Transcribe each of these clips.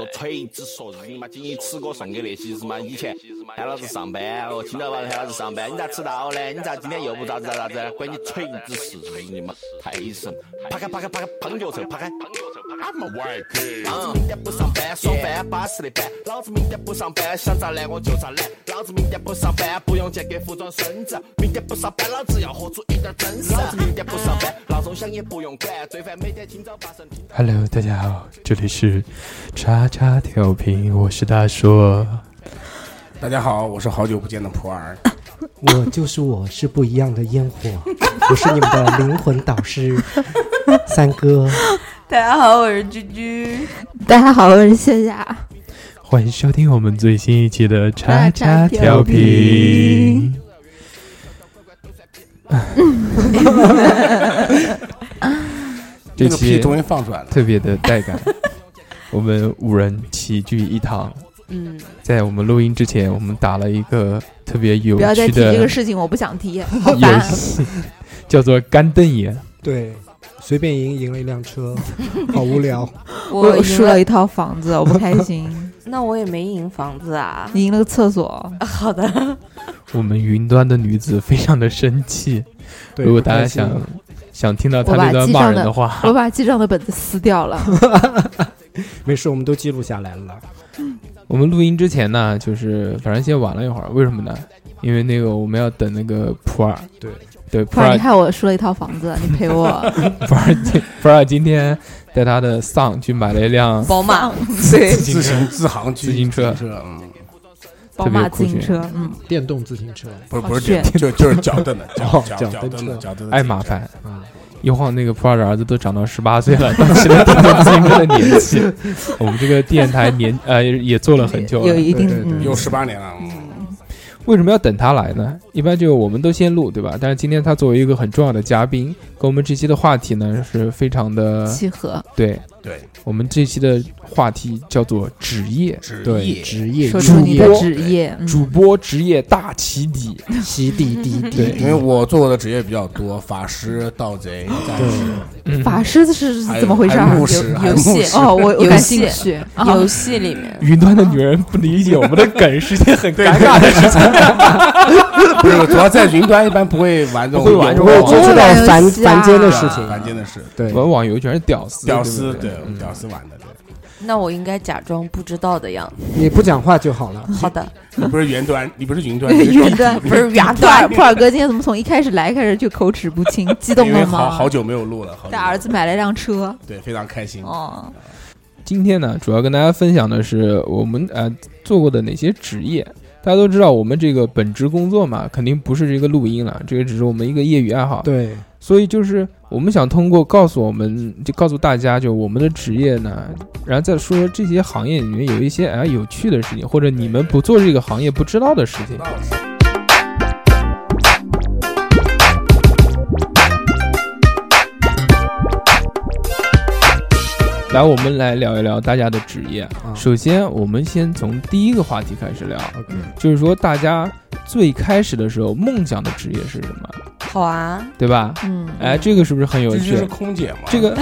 说锤子说日你妈今天吃过送给那些日妈，以前喊老子上班哦，听到吧？喊老子上班，你咋迟到呢？你咋今天又不咋子咋子？关你锤子事日你妈，太神！啪开啪开啪开，胖脚臭，啪开。老子明天不上班，爽翻巴适的板。老子明天不上班，想咋懒我就咋懒。老子明天不上班，不用钱给服装孙子。明天不上班，老子要活出一点真实。老子明天不上班，闹钟响也不用管。最烦每天清早八晨。Hello，大家好，这里是叉叉调频，我是大硕。大家好，我是好久不见的普洱。我就是我，是不一样的烟火，我是你们的灵魂导师，三哥。大家好，我是居居。大家好，我是夏夏。欢迎收听我们最新一期的叉叉调频。这期终于放出来了，特别的带感，我们五人齐聚一堂。嗯，在我们录音之前，我们打了一个特别有不要再提趣的这个事情，我不想提，好游烦。戏，叫做干瞪眼。对，随便赢赢了一辆车，好无聊。我输了一套房子，我不开心。那我也没赢房子啊。你赢了个厕所，好的，我们云端的女子非常的生气。如果大家想想听到她那段骂人的话，我把记账的本子撕掉了。没事，我们都记录下来了。我们录音之前呢，就是反正先玩了一会儿，为什么呢？因为那个我们要等那个普洱，对对，不然你普洱害我输了一套房子，你赔我。普洱今普洱今天带他的丧去买了一辆宝马，对，自行自行自行车车，嗯，宝马自行车，嗯，电动自行车，不是不是好炫。就就是脚蹬的，脚哦脚脚蹬的脚蹬的，爱麻烦。啊，一晃那个普洱的儿子都长到十八岁了，到起了电动自行车的年纪。我们这个电台年呃也做了很久了，有一定有十八年了，嗯为什么要等他来呢？一般就我们都先录，对吧？但是今天他作为一个很重要的嘉宾，跟我们这期的话题呢是非常的契合。对。对，我们这期的话题叫做职业，职，业。职业说主出你的播。职业，嗯。主播职业大起底。洗地滴对，因为我做过的职业比较多，法师、盗贼、战法师是怎么回事牧师，游戏哦，我感戏兴趣。啊游戏里面，云端的女人不理解我们的梗是件很尴尬的事情。不是，主要在云端一般不会玩这种不会玩这不种会接触到凡我凡间的事情。凡间的事，对，玩网游全是屌丝，屌丝对屌丝玩的，对，那我应该假装不知道的样子。你不讲话就好了。好的，你不是云端，你不是云端，云端不是原普洱段，普尔哥今天怎么从一开始来开始就口齿不清，激动因为了吗？好好久没有录了，好带儿子买了一辆车，对，非常开心。哦，今天呢，主要跟大家分享的是我们呃做过的哪些职业。大家都知道，我们这个本职工作嘛，肯定不是这个录音了，这个只是我们一个业余爱好。对，所以就是我们想通过告诉我们，就告诉大家，就我们的职业呢，然后再说说这些行业里面有一些哎有趣的事情，或者你们不做这个行业不知道的事情。来，我们来聊一聊大家的职业。啊。首先，我们先从第一个话题开始聊，就是说大家最开始的时候梦想的职业是什么，好啊，对吧？嗯，哎，这个是不是很有趣？是空姐嘛？这个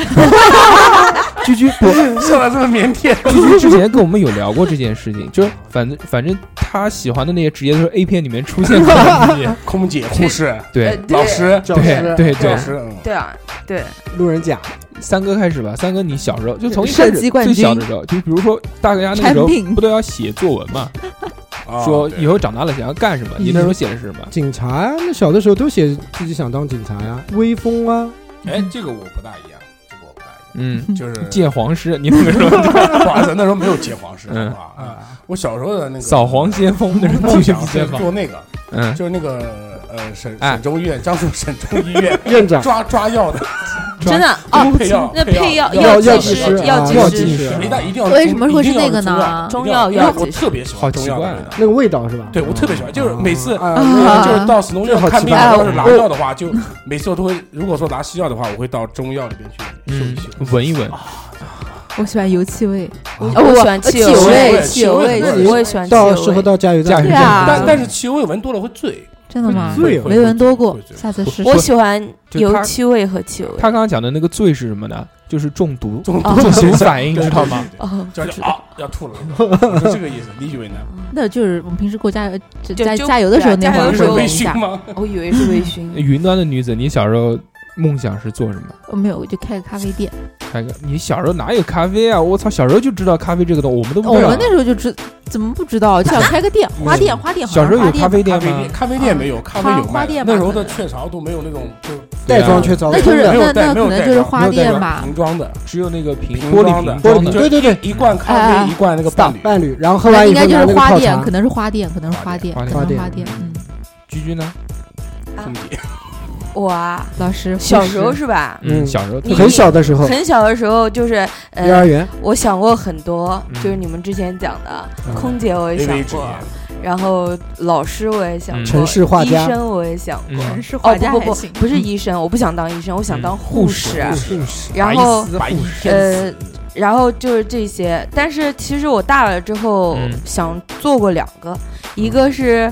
居居不，说的这么腼腆，居居之前跟我们有聊过这件事情，就是反正反正他喜欢的那些职业都是 A 片里面出现过的。职业，空姐、护士、对。呃老师、教对师、对对。教师，嗯。对啊，对，路人甲，三哥开始吧，三哥你小时候就从一开始最小的时候，就比如说大家那个时候不都要写作文嘛，说以后长大了想要干什么？你那时候写的是什么？警察呀，那小的时候都写自己想当警察呀，威风啊，哎，这个我不大一样，这个我不大一样。嗯，就是见皇师，你那个时候 不好意思，那时候没有接皇室，嗯是吧？啊，我小时候的那个扫黄先锋，那是梦想是先锋。做那个，嗯，就是那个呃省哎省中医院，江苏省中医院 院长抓抓药的，真的哦，配药那配药药剂师药剂师药啊药剂师一定一定要为什么会是那个呢中药药我特别喜欢中药的味道。那个味道是吧？对，我特别喜欢，就是每次就是到省中医院看病，要是拿药的话，就每次我都会，如果说拿西药的话，我会到中药里边去嗅嗯一嗅。，闻一闻，我喜欢油气味，我哦我喜欢汽油味，味汽油味我也喜欢汽到油味。适合到加油站但但是汽油味闻多了会醉，真的吗？没闻多过下次试试我。喜欢油漆味和汽油味。他刚刚讲的那个醉是什么呢？就是中毒，中毒反应，知道吗？？哦，就是 啊，要吐了，是这个意思。你以为呢？那就是我们平时过加油就加加油的时候那会儿对啊 加油的时候微会闻一下。醺吗？我以为是微醺。云端的女子，你小时候梦想是做什么？我没有，我就开个咖啡店。开个，你小时候哪有咖啡啊？我操，小时候就知道咖啡这个东西，我们都不知道我们。那时候就知怎么不知道，就想开个店，花 店花店。小时候有咖啡店吗咖啡店？没有，咖啡有卖。花店那时候的雀巢都没有那种就袋装雀巢那就是没有那那可能就是花店吧。瓶装的，只有那个瓶玻璃瓶装的瓶。对对对，一罐咖啡一罐那个伴侣。伴侣，然后喝完以应该就是花店，可能是花店，可能是花店，花店可能是花花店店。嗯，居居呢？兄弟，我啊，老师，小时候是吧？嗯，嗯小时候你很小的时候，很小的时候就是幼儿呃，园。我想过很多，嗯。就是你们之前讲的嗯。空姐我也想过，然后老师我也想嗯。过，城市画家。医生我也想过。嗯。是哦画家不不不，不是医生，我不想当医生，我想嗯。当护士。护士然后呃，然后就是这些，但是其实我大了之后嗯。想做过两个，一个是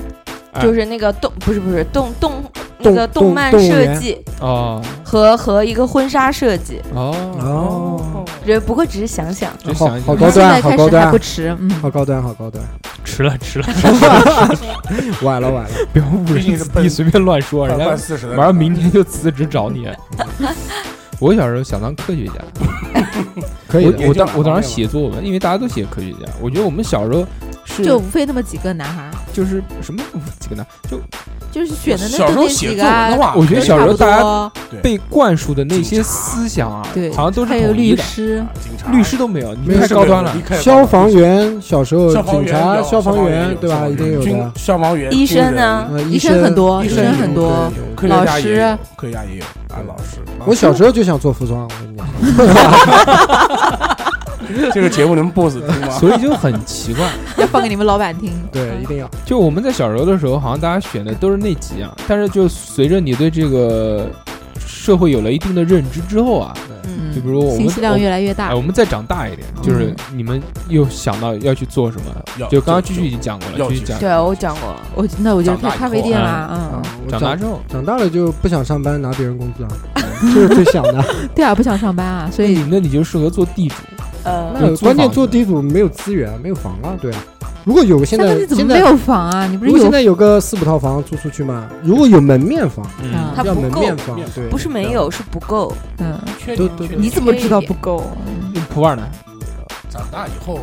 哎。就是那个动不是不是动动那个动动漫设计哦和和一个婚纱设计，哦，哦，这不过只是想想。好只想好高端，现在好高端开始还不，迟。嗯，好高端，好高端，迟了迟了，晚了晚了，不要误人子弟，随便乱说，人家快四十了，马上明天就辞职找你。我小时候想当科学家，可以。我我当我当时写作文，因为大家都写科学家。我觉得我们小时候是就无非那么几个男孩儿，就是什么几个男？就就是选的那小时候写作文几个啊的话，我觉得小时候大家家被灌输的那些思想啊，对，好像都是还有。律师，啊警察律师都没有，你没有太高端了。消防员小时候，警察、消防员对吧？一定有的。消防员、医生呢呃，医生很多，医医生很多，老师有，科学家也有啊，老师。我小时候就想做服装，我跟你讲，这个节目能 boss 听吗？所以就很奇怪，要放给你们老板听。对，一定要。就我们在小时候的时候，好像大家选的都是那几样，但是就随着你对这个社会有了一定的认知之后啊，嗯，就比如我们信息量越来越大哎，。我们再长大一点，就是你们又想到要去做什么？就刚刚就继续已经讲过了，继续讲。对，我讲过了。我那我就开咖啡店啦，啊嗯，长大之后，长大了就不想上班拿别人工资啊，这是最想的。对啊，不想上班啊，所以那你那你就适合做地主。呃，那关键做地主没有资源，没有房啊，对啊。如果有个现在现在你怎么没有房啊？你不是有现在有个四五套房租出去吗？如果有门面房，嗯啊要它不够门面房，对，不是没有，是不够。嗯？都都你怎么知道不够？用普洱呢？长大以后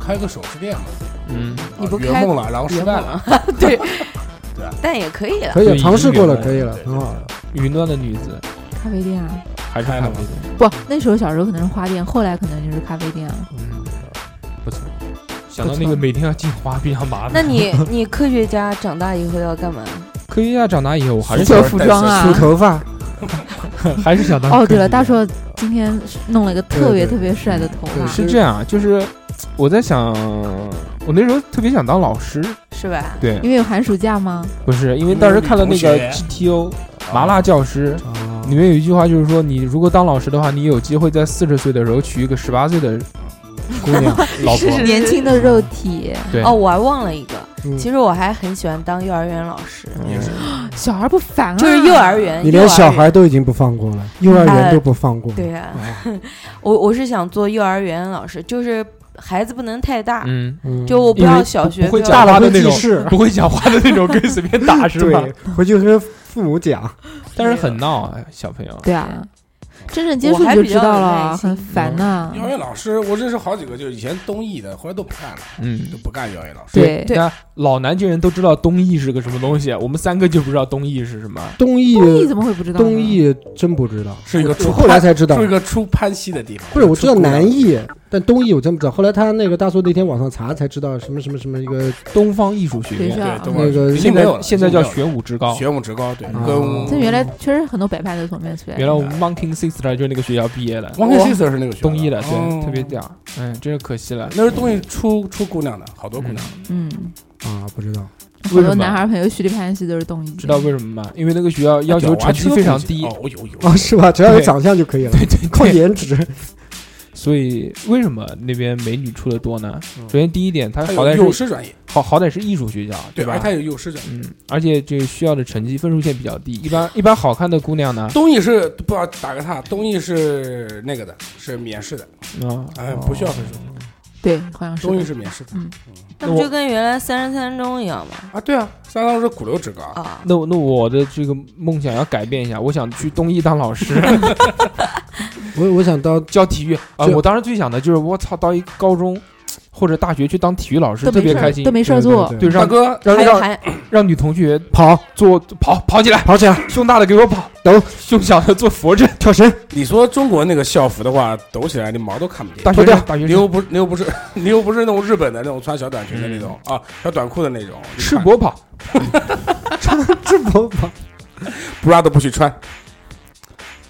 开个首饰店嘛，嗯，你不开圆梦了，然后失败了，对 对啊，但也可以了。可以对尝试过了，可以了，很好。云端的女子咖啡店啊？还是开了吗咖啡店。不，那时候小时候可能是花店，后来可能就是咖啡店了。嗯，不错。想到那个每天要进花比较麻烦。那你你科学家长大以后要干嘛？科学家长大以后，我还是做想服装啊梳头发，还是想当。哦，对了，大硕今天弄了一个特别特别帅的头发，是这样啊，就是我在想，我那时候特别想当老师，是吧？对，因为有寒暑假吗？不是因为当时看了那个 GTO 麻辣教师，啊里面有一句话就是说，你如果当老师的话，你有机会在四十岁的时候娶一个十八岁的姑娘，老婆。年轻的肉体，对，哦，我还忘了一个，嗯。其实我还很喜欢当幼儿园老师，也是小孩不烦啊？就是幼儿园。你连小园孩都已经不放过了，幼儿园。都不放过。对啊，啊，我我是想做幼儿园老师，就是孩子不能太大，嗯，嗯。就我不因为要小学不会不要讲话的那种，不会讲话的那种，可以随便打是吧？对，回去跟父母讲。但是很闹啊，小朋友。对啊，真正接触就知道了，很烦呐。幼儿园老师，我认识好几个，就是以前东艺的，后来都不干了，嗯，都不干幼儿园老师。对对那老南京人都知道东艺是个什么东西，我们三个就不知道东艺是什么。东艺东艺怎么会不知道？东艺真不知道，是一个出后来才知道是一。个出潘西的地方。不是，我知道南艺，但东艺我真不知道。后来他那个大叔那天网上查才知道什么什么什么一个东方艺术学院，对，那个现在现在叫玄武职高了。玄武职高，对，啊跟他原来确实很多北派都从那边出来。原来我们 Monkey Sister 就是那个学校毕业的，Monkey sister 是那个学校东艺的，对，哦特别屌。嗯，真是可惜了。那是东艺出出姑娘的，好多姑娘。嗯，啊，不知道。好多男孩朋友徐立潘系都是东艺。知道为什么吗？因为那个学校要求成绩非常低，哦，有有 哦，是吧？只要有长相就可以了，对对靠，颜值。所以为什么那边美女出的多呢？嗯首先第一点，它他好歹是师专业，好好歹是艺术学校，对吧？吧他？有幼师专业。嗯，而且这个需要的成绩分数线比较低，一般一般好看的姑娘呢，东艺是不要打个岔，东艺是那个的，是免试的，啊，哎，不需要分数。对，好像是东艺。是免试的嗯那不就跟原来三十三中一样吗？啊，对啊，三十三中是鼓楼职高，啊，那那我的这个梦想要改变一下，我想去东艺当老师，我我想到教体育啊、这我当时最想的就是我操，到一高中或者大学去当体育老师，特别开心都。没事做。对，让大哥，让让让女同学跑做跑跑起来，跑起来，胸大的给我跑，抖胸小的做俯卧撑，跳绳，你说中国那个校服的话，抖起来你毛都看不见。大学生大学你又不，你又不是，你又不是那种日本的那种穿小短裙的那种啊，小短裤的那种，赤膊跑，赤膊跑。bra 都不许穿。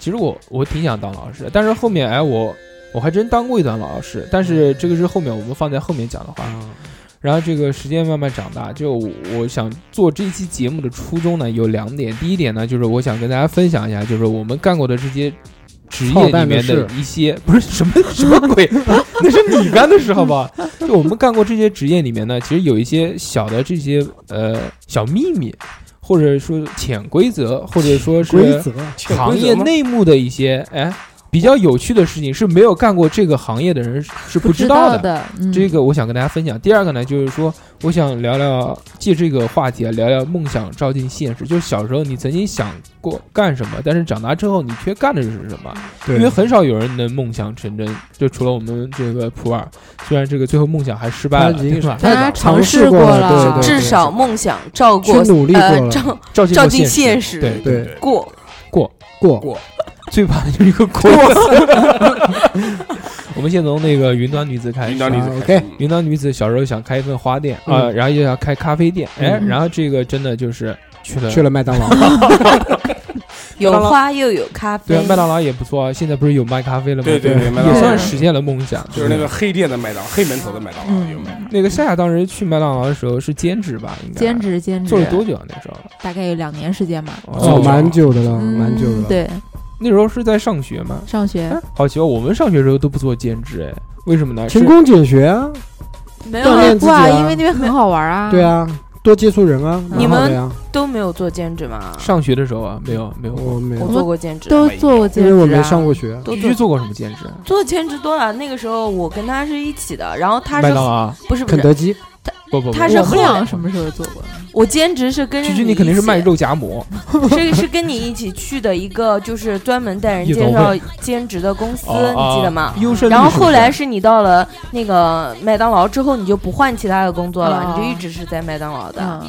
其实我我挺想当老师的，但是后面哎我我还真当过一段老师，但是这个是后面我们放在后面讲的话。然后这个时间慢慢长大，就我想做这期节目的初衷呢有两点，第一点呢就是我想跟大家分享一下，就是我们干过的这些职业里面的一些不是什么什么鬼，那是你干的事好吧？就我们干过这些职业里面呢，其实有一些小的这些呃小秘密，或者说潜规则，或者说是行业内幕的一些哎比较有趣的事情，是没有干过这个行业的人是不知道的。的，嗯这个我想跟大家分享。第二个呢，就是说，我想聊聊借这个话题啊，聊聊梦想照进现实。就是小时候你曾经想过干什么，但是长大之后你却干的是什么？对因为很少有人能梦想成真，就除了我们这个普洱，虽然这个最后梦想还失败了，他已经对吧？大家尝尝试试过了了，对对至少梦想照过努力过呃照照进现现实对对过。过过过最怕的就是一个锅。我们先从那个云端女子开始。云端女子 OK 云端女子小时候想开一份花店嗯啊，然后又要开咖啡店，哎，嗯然后这个真的就是去了去了麦当劳，有花又有咖啡对啊，，麦当劳也不错啊，现在不是有卖咖啡了吗？对对对，麦当也劳算实现了梦想。就是那个黑店的麦当，黑门头的麦当劳有卖。那个夏夏当时去麦当劳的时候是兼职吧？应该兼职兼职做了多久啊？那时候大概有两年时间吧。哦，蛮久的了，嗯蛮久的了。对，那时候是在上学吗？上学哎，好奇怪，我们上学的时候都不做兼职，哎，为什么呢？勤工俭学啊，没有锻炼自己哇，啊因为那边很好玩啊。对，啊，多接触人啊，你们蛮好的呀。都没有做兼职吗？上学的时候啊，没有没有。我我没有，做过兼职，都做过兼职啊。因为我没上过学。都做必须做过什么兼职？做兼职多了。那个时候我跟他是一起的，然后他是麦当劳啊？不是不是，肯德基，不不不，他是后来俩什么时候做过？我兼职是跟着居居你肯定是卖一起肉夹馍，是是跟你一起去的一个，就是专门带人介绍兼职的公司，你记得吗？然后后来是你到了那个麦当劳之后，你就不换其他的工作了，哦你就一直是在麦当劳的。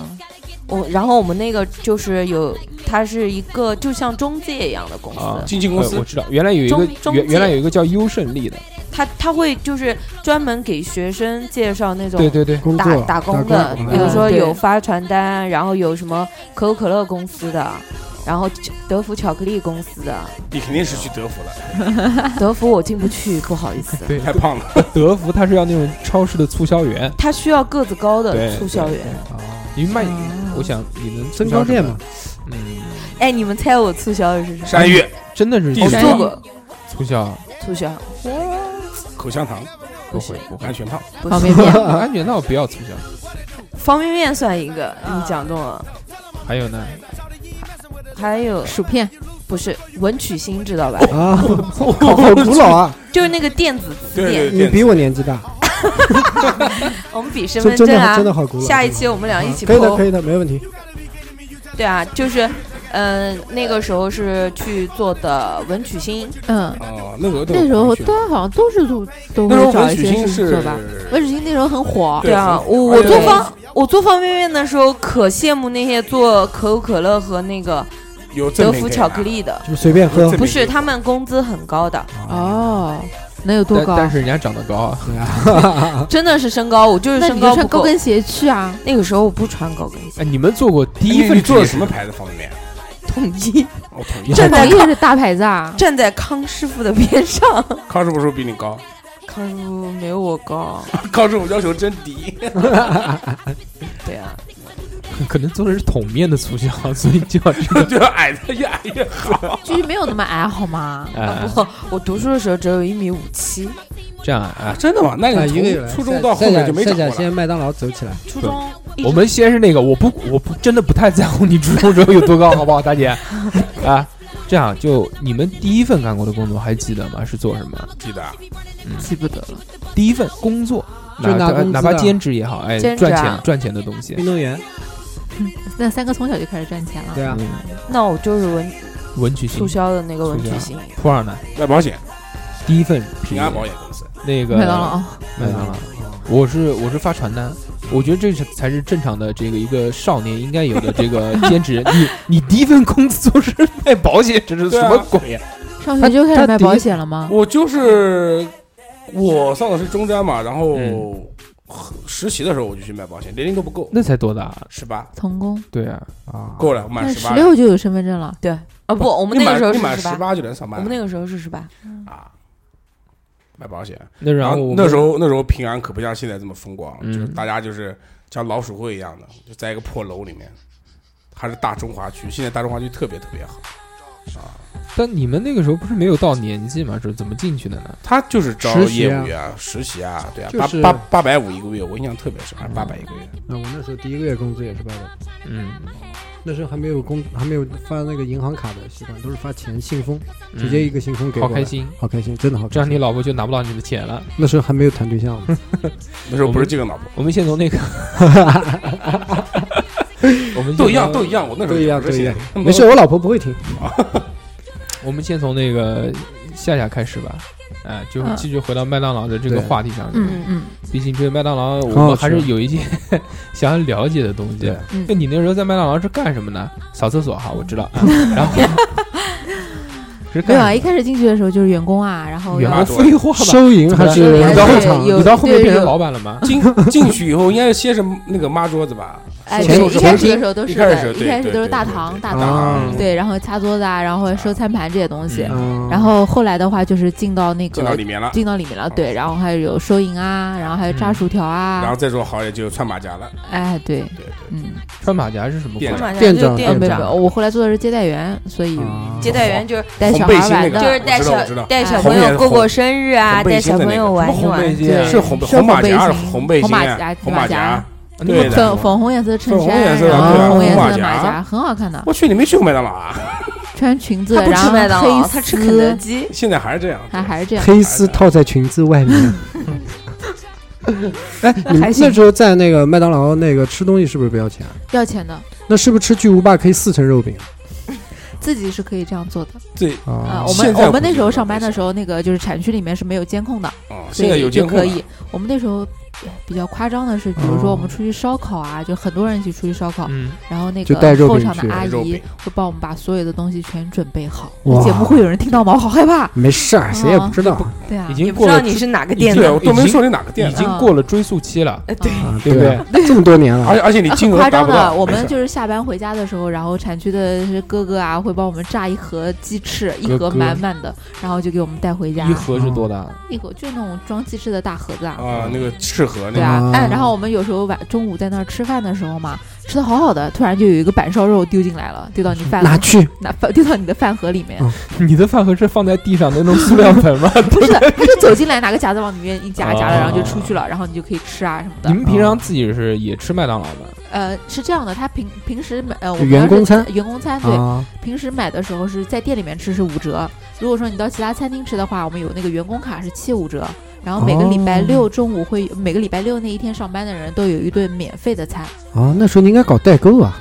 嗯，我然后我们那个就是有，它是一个就像中介一样的公司，啊经纪公司。呃我知道，原来有一个中中原原来有一个叫优胜利的，他他会就是专门给学生介绍那种对对对，打打工的，嗯。比如说对有发传单，然后有什么可口可乐公司的，然后德芙巧克力公司的，你肯定是去德芙了，德芙我进不去，不好意思。对太胖了。德芙他是要那种超市的促销员，他需要个子高的对促销员。你卖，哦我想你能增高店嘛，，嗯，哎，你们猜我促销的是什么？山芋、真的是地主我做过促销，促销，口香糖、不会不会。安，全套，方便面，安全套不要促销。方便面算一个，你讲中了。还有呢，还有。薯片，不是文曲星知道吧？啊，好好古老啊！就是那个电子词对典。你比我年纪大，我们比身真真的份证啊真。的好古老。下一期我们俩一起可以的，可。以的，没问题。对啊，就是嗯，那个时候是去做的文曲星，嗯，哦，那个那时候大家好像都是都都会找一些事情做吧。文曲星那时候很火，对对啊，我我做方我做方便面的时候，可羡慕那些做可口可乐和那个有德芙巧克力的，就随便喝不是他们工资很高的，哦，能有多高？但但是人家长得高啊，对啊，真的是身高，我就是身高不够你穿高。跟鞋去啊？那个时候我不穿高跟鞋，哎，你们做过第第一份你做的什么牌子方便面？统一我统一。站在统一也是大牌子啊。站在康师傅的边上，康师傅是不是比你高？康师傅没有我高。康师傅要求真低。对啊，可能做的是桶面的促销，所以就要这个。就要矮的越矮越好。居居没有那么矮好吗？哎啊，不，我读书的时候只有一米五七，这样啊，真的吗？那一个初中到后面就没再长过了。讲先麦当劳走起来。初中我们先是那个，我不，我不真的不太在乎你初中时候有多高，好不好，大姐？啊，这样就你们第一份干过的工作还记得吗？是做什么？记得啊，记不得了。第一份工作，就拿哪怕兼职也好，哎，啊赚钱赚钱的东西。运动员，那三哥从小就开始赚钱了。对啊，嗯，那我就是文文曲星。促，销的那个文曲星，普洱呢？卖保险，第一份平安保险公司。那个麦当劳，麦当劳，我是我是发传单，我觉得这是才是正常的这个一个少年应该有的这个 兼职。你你第一份工作是卖保险，这是什么鬼呀？上学就开始卖保险了吗？我就是我上的是中专嘛，然后嗯实习的时候我就去卖保险，年龄都不够，那才多大？十八童工，对啊，啊，够了，我满那十八。十六就有身份证了。对啊不，我们那个时候你满是十八，十八就能上班了。我们那个时候是十八，啊，卖保险。那然然后后我那时候那时候平安可不像现在这么风光，嗯就是大家就是像老鼠会一样的，就在一个破楼里面，还是大中华区。现在大中华区特别特别好啊，但你们那个时候不是没有到年纪嘛？是怎么进去的呢？他就是招业务员啊、实习啊，对啊，就是八八八百五一个月，我印象特别深，还是八百一个月。那我那时候第一个月工资也是八百，嗯，那时候还没有工，还没有发那个银行卡的习惯，都是发钱信封，嗯直接一个信封给我。好开，心，好开心，真的好开心。这样你老婆就拿不到你的钱了。那时候还没有谈对象呢，那时候不是这个老婆，我们先从那个，我们都一样，都一样。我那时候都一样，都一样。没事，我老婆不会听。我们先从那个夏夏开始吧。哎，就继续回到麦当劳的这个话题上面。嗯嗯，毕竟这个麦当劳，我们还是有一些 想要了解的东西对。嗯那你那时候在麦当劳是干什么呢？扫厕所哈，我知道。啊然后 是没有啊，一开始进去的时候就是员工啊，然后要员工废话吧？收银还是对对你到后对有你到后面变成老板了吗？进进去以后，应该是先是那个抹桌子吧？哎，一开始的时候都是的，一开始都是大堂大堂，嗯对，然后擦桌子啊，然后收餐盘这些东西，嗯，然后后来的话就是进到那个进到里面了，进到里面了，对，然后还有收银啊，然后还有炸嗯薯条啊然后啊，再说好也就穿马甲了。哎，对，对对，嗯，穿马甲是什么鬼店？长店长就店长，我后来做的是接待员，所以啊接待员就是带小孩玩的，就是带小带小哎朋友过过生日啊，带小朋友玩一玩是红是红马甲还是红背心红马甲？红马甲对的粉粉红颜色的衬衫，然后红颜色马甲的马甲，很好看的。我去，你没去过麦当劳啊？穿裙子，他不然后吃麦当劳，黑他吃肯德，基。现在还是这样，还还是这样。黑丝套在裙子外面。哎，你们那时候在那个麦当劳那个吃东西是不是不要钱？要钱的，那是不是吃巨无霸可以四层肉饼自己是可以这样做的对啊。啊？我们我们那时候上班的时候，那个就是产区里面是没有监控的，哦，所现在有以就监控可以。我们那时候比较夸张的是，比如说哦我们出去烧烤啊，就很多人一起出去烧烤，嗯，然后那个后场的阿姨会帮我们把所有的东西全准备好。哇节目会有人听到吗？我好害怕。没事儿，谁也不知道对啊已，经过了不知道你是哪个店对，的我，都没说你哪个店已，经过了追溯期了，哎对，啊，对不对啊？这么多年了而且，而且你金额夸张的，达不到，我们就是下班回家的时候，然后产区的哥哥啊会帮我们炸一盒鸡翅，一盒满满的，然后就给我们带回家。一盒是多大？一盒就那种装鸡翅的大盒子啊。啊，那个适合那个对啊，啊哎，然后我们有时候晚中午在那儿吃饭的时候嘛，吃的好好的，突然就有一个板烧肉丢进来了，丢到你饭盒拿去拿饭丢到你的饭盒里面。嗯你的饭盒是放在地上的那种塑料盆吗？不是，他就走进来拿个夹子往里面一夹，夹了，哦然后就出去了，然后你就可以吃啊什么的你。们平常自己是也吃麦当劳吗？呃，是这样的，他平平时买呃，我们员工餐员工餐对，啊，平时买的时候是在店里面吃是五折，如果说你到其他餐厅吃的话，我们有那个员工卡是七五折。然后每个礼拜哦六中午会，每个礼拜六那一天上班的人都有一顿免费的餐。啊，那时候你应该搞代购啊，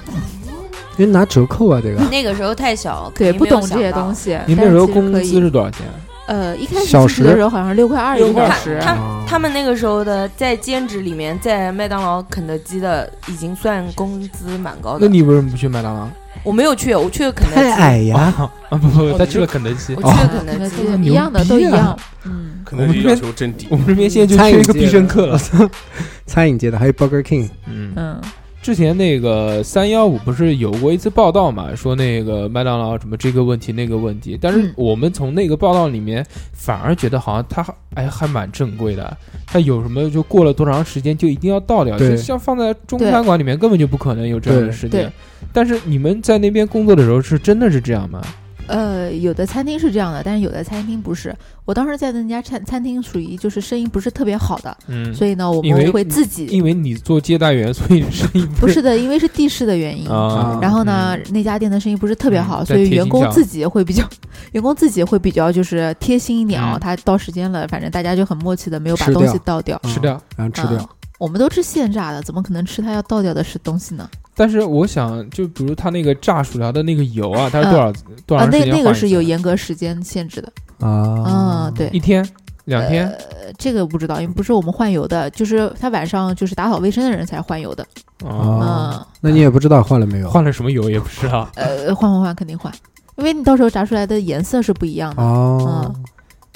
因为拿折扣啊，这个那个时候太小，对，不懂这些东。西。你那但时候工资是多少钱？呃，一开始小时的时候好像是六块二一个六块小时，他啊他们那个时候的在兼职里面，在麦当劳、肯德基的已经算工资蛮高的。那你为什么不去麦当劳？我没有去，我去了肯德基太。矮呀，啊不不，他去了肯德基我。去了肯德基。一样的都一样。嗯，可能要求真低我。们这边现在就餐饮缺一个必胜客了。餐饮界的还有 Burger King，嗯，嗯，之前那个三幺五不是有过一次报道嘛，说那个麦当劳什么这个问题那个问题，但是嗯我们从那个报道里面反而觉得好像它哎还蛮正规的，它有什么就过了多长时间就一定要倒掉，就像放在中餐馆里面根本就不可能有这样的对事情。但是你们在那边工作的时候是真的是这样吗？呃，有的餐厅是这样的，但是有的餐厅不是。我当时在的那家餐餐厅属于就是生意不是特别好的，嗯，所以呢，我们会自己因为你做接待员，所以生意是不是的，因为是地势的原因。啊。然后呢，那家店的生意不是特别好，嗯所以员工自己会比较，员工自己会比较就是贴心一点啊、嗯他到时间了，反正大家就很默契的没有把东西倒掉。吃掉。然后吃掉嗯。我们都吃现炸的，怎么可能吃他要倒掉的是东西呢？但是我想，就比如他那个炸薯条的那个油啊，它是多少多啊，长时那那个是有严格时间限制的。啊嗯，对，一天、两天，呃，这个不知道，因为不是我们换油的，就是他晚上就是打扫卫生的人才换油的。啊，嗯，那你也不知道换了没有？换了什么油也不知道。呃，换换换，肯定换，因为你到时候炸出来的颜色是不一样的。哦，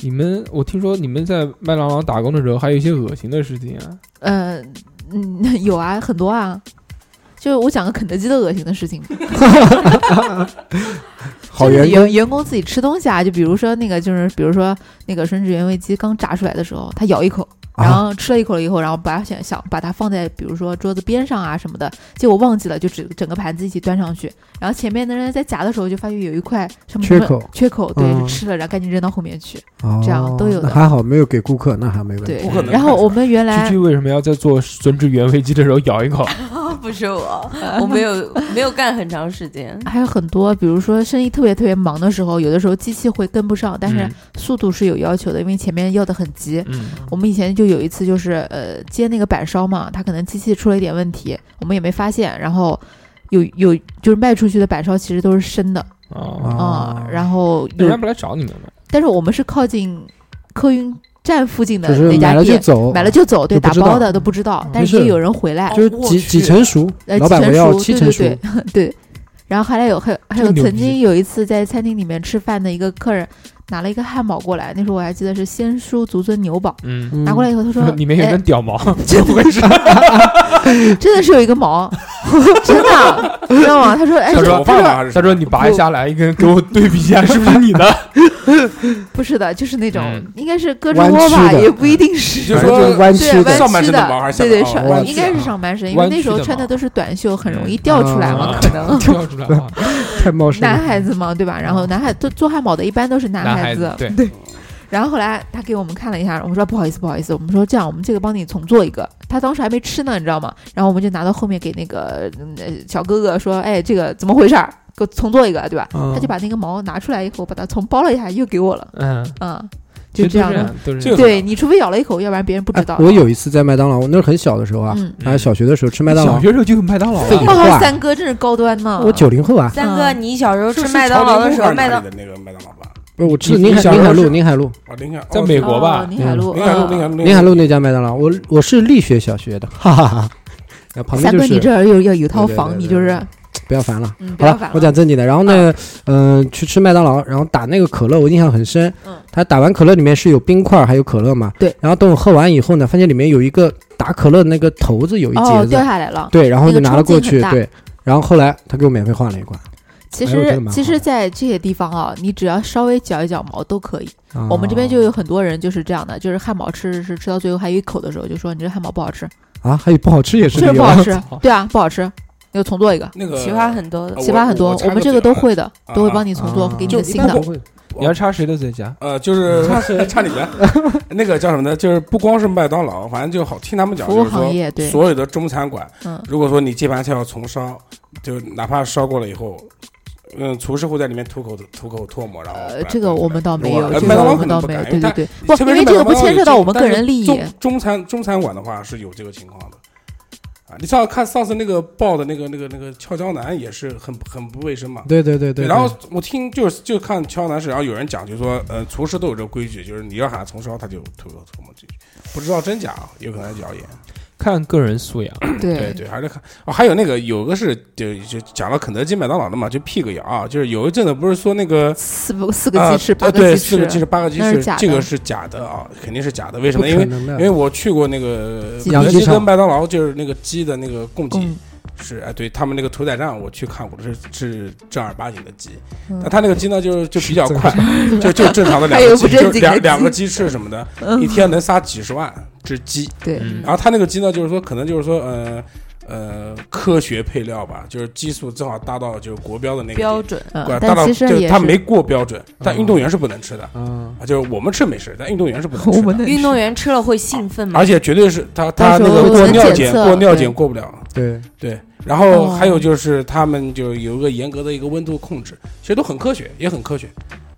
你们，我听说你们在麦当劳打工的时候还有一些恶心的事情啊。呃，嗯，有啊，很多啊。就我讲个肯德基的恶心的事情，好就是员工员员工自己吃东西啊，就比如说那个，就是比如说那个吮指原味鸡刚炸出来的时候，他咬一口，然啊，后吃了一口了以后，然后把想想把它放在比如说桌子边上啊什么的，结果忘记了，就整整个盘子一起端上去，然后前面的人在夹的时候就发现有一块什么什么缺口。缺口，对，嗯。就吃了，然后赶紧扔到后面去，哦这样都有的。还好没有给顾客，那还没问题。对。然后我们原来居居为什么要在做吮指原味鸡的时候咬一口？不是我，我没有没有干很长时间。还有很多，比如说生意特别特别忙的时候，有的时候机器会跟不上，但是嗯速度是有要求的，因为前面要的很急。嗯，我们以前就有一次，就是呃接那个板烧嘛，它可能机器出了一点问题，我们也没发现，然后有有就是卖出去的板烧其实都是生的哦，啊、哦然后有人不来找你们吗？但是我们是靠近客运站附近的那家店，了就走，买了就走，对，打包的都不知道，但是也有人回来，就是几几成熟，呃，老板成熟，要七成熟对，对对 对。然后还有还有还有曾经有一次在餐厅里面吃饭的一个客人拿了一个汉堡过来，那时候我还记得是鲜蔬足尊牛堡，嗯，嗯拿过来以后他说 里面有哎根屌毛，真的是，真的是有一个毛，真的，你知道吗？他说，哎，他说他说你拔一下来一根，给我对比一下是不是你的？不是的，就是那种嗯。应该是胳肢窝吧，也不一定是。就是说对，弯曲的。弯上半曲身的毛还是对对，上应该是上半身，因为那时候穿的都是短袖，很容易掉出来嘛，啊可能。掉出来了，太冒失男。孩子嘛，对吧？然后男孩做做汉堡的一般都是男男孩子，对，然后后来他给我们看了一下，我们说不好意思，不好意思，我们说这样，我们这个帮你重做一个。他当时还没吃呢，你知道吗？然后我们就拿到后面给那个嗯呃小哥哥说，哎，这个怎么回事儿？给我重做一个，对吧？嗯他就把那个毛拿出来以后，把它重包了一下，又给我了，嗯，啊、其实都就这样的。，对你除非咬了一口，要不然别人不知道。哎我有一次在麦当劳，我那很小的时候啊，嗯，还小学的时候吃麦当劳小，学时候就有麦当劳废了，话哇，三哥真是高端呢。我九零后啊，三哥，嗯你小时候吃麦当劳的时候，朝麦当那个麦当劳吧？不是我吃宁海宁海路，宁海路，啊，宁海在美国吧哦宁海路，宁海路，嗯宁海路，宁海路那家麦当劳，我我是力学小学的，哈哈哈。旁边三哥，就是你这儿有有有套房，对对你就是不要烦了。好了我讲正经的。然后呢，嗯、去吃麦当劳，然后打那个可乐，我印象很深。嗯，他打完可乐里面是有冰块还有可乐嘛？对。然后等我喝完以后呢，发现里面有一个打可乐的那个头子有一哦节子，掉下来了。对，然后就拿了过去，对。然后后来他给我免费换了一罐。其实其实，在这些地方啊，你只要稍微搅一搅毛都可以。啊我们这边就有很多人就是这样的，就是汉堡吃吃吃吃到最后还有一口的时候，就说你这汉堡不好吃，啊，还有不好吃也是就是不好吃，对啊，不好吃，要重做一个，那个奇葩很多。奇葩很多我，们这个都会的，啊都会帮你重做，啊给你新的。你要插谁的嘴夹？呃，就是插谁插你的那个叫什么呢？就是不光是麦当劳，反正就好听他们讲，服务就是说行业对所有的中餐馆，嗯，如果说你这盘菜要重烧，就哪怕烧过了以后，嗯，厨师会在里面吐口吐口唾沫，然后呃，这个我们倒没有，呃这个我麦当劳可能们倒没有，不敢对对对，不，特别是因为这个不牵涉到我们个人利益，中中餐中餐馆的话是有这个情况的，啊，你上看上次那个爆的那个那个那个俏江南也是很很不卫生嘛。对对对对，然后我听就是就看俏南是，然后有人讲，就说，呃，厨师都有这个规矩，就是你要喊他重烧，他就吐口唾沫进去，不知道真假啊，有可能是谣言。看个人素养。对对，还是看哦，还有那个有个是就就讲了肯德基、麦当劳的嘛，就辟个谣啊，就是有一阵子不是说那个四不四个啊鸡翅，八个鸡翅，四个鸡翅八个鸡翅这个是假的啊，肯定是假的。为什么？因为因为我去过那个肯德基跟麦当劳，就是那个鸡的那个供给公是哎，对他们那个屠宰站，我去看过的是是正儿八经的鸡，嗯那他那个鸡呢就就比较快，就就正常的 两个鸡，就两两个鸡翅什么的，嗯一天能杀几十万只鸡。对，嗯然后他那个鸡呢，就是说可能就是说呃呃科学配料吧，就是激素正好达到就是国标的那个标准。嗯对，达到就他没过标准，但嗯运动员是不能吃的啊，啊，就是我们吃没事，但运动员是不能吃的。我们运动员吃了会兴奋吗而？且绝对是他他那个过尿检过尿检过不了，对，对。然后哦还有就是他们就有一个严格的一个温度控制，其实都很科学，也很科学，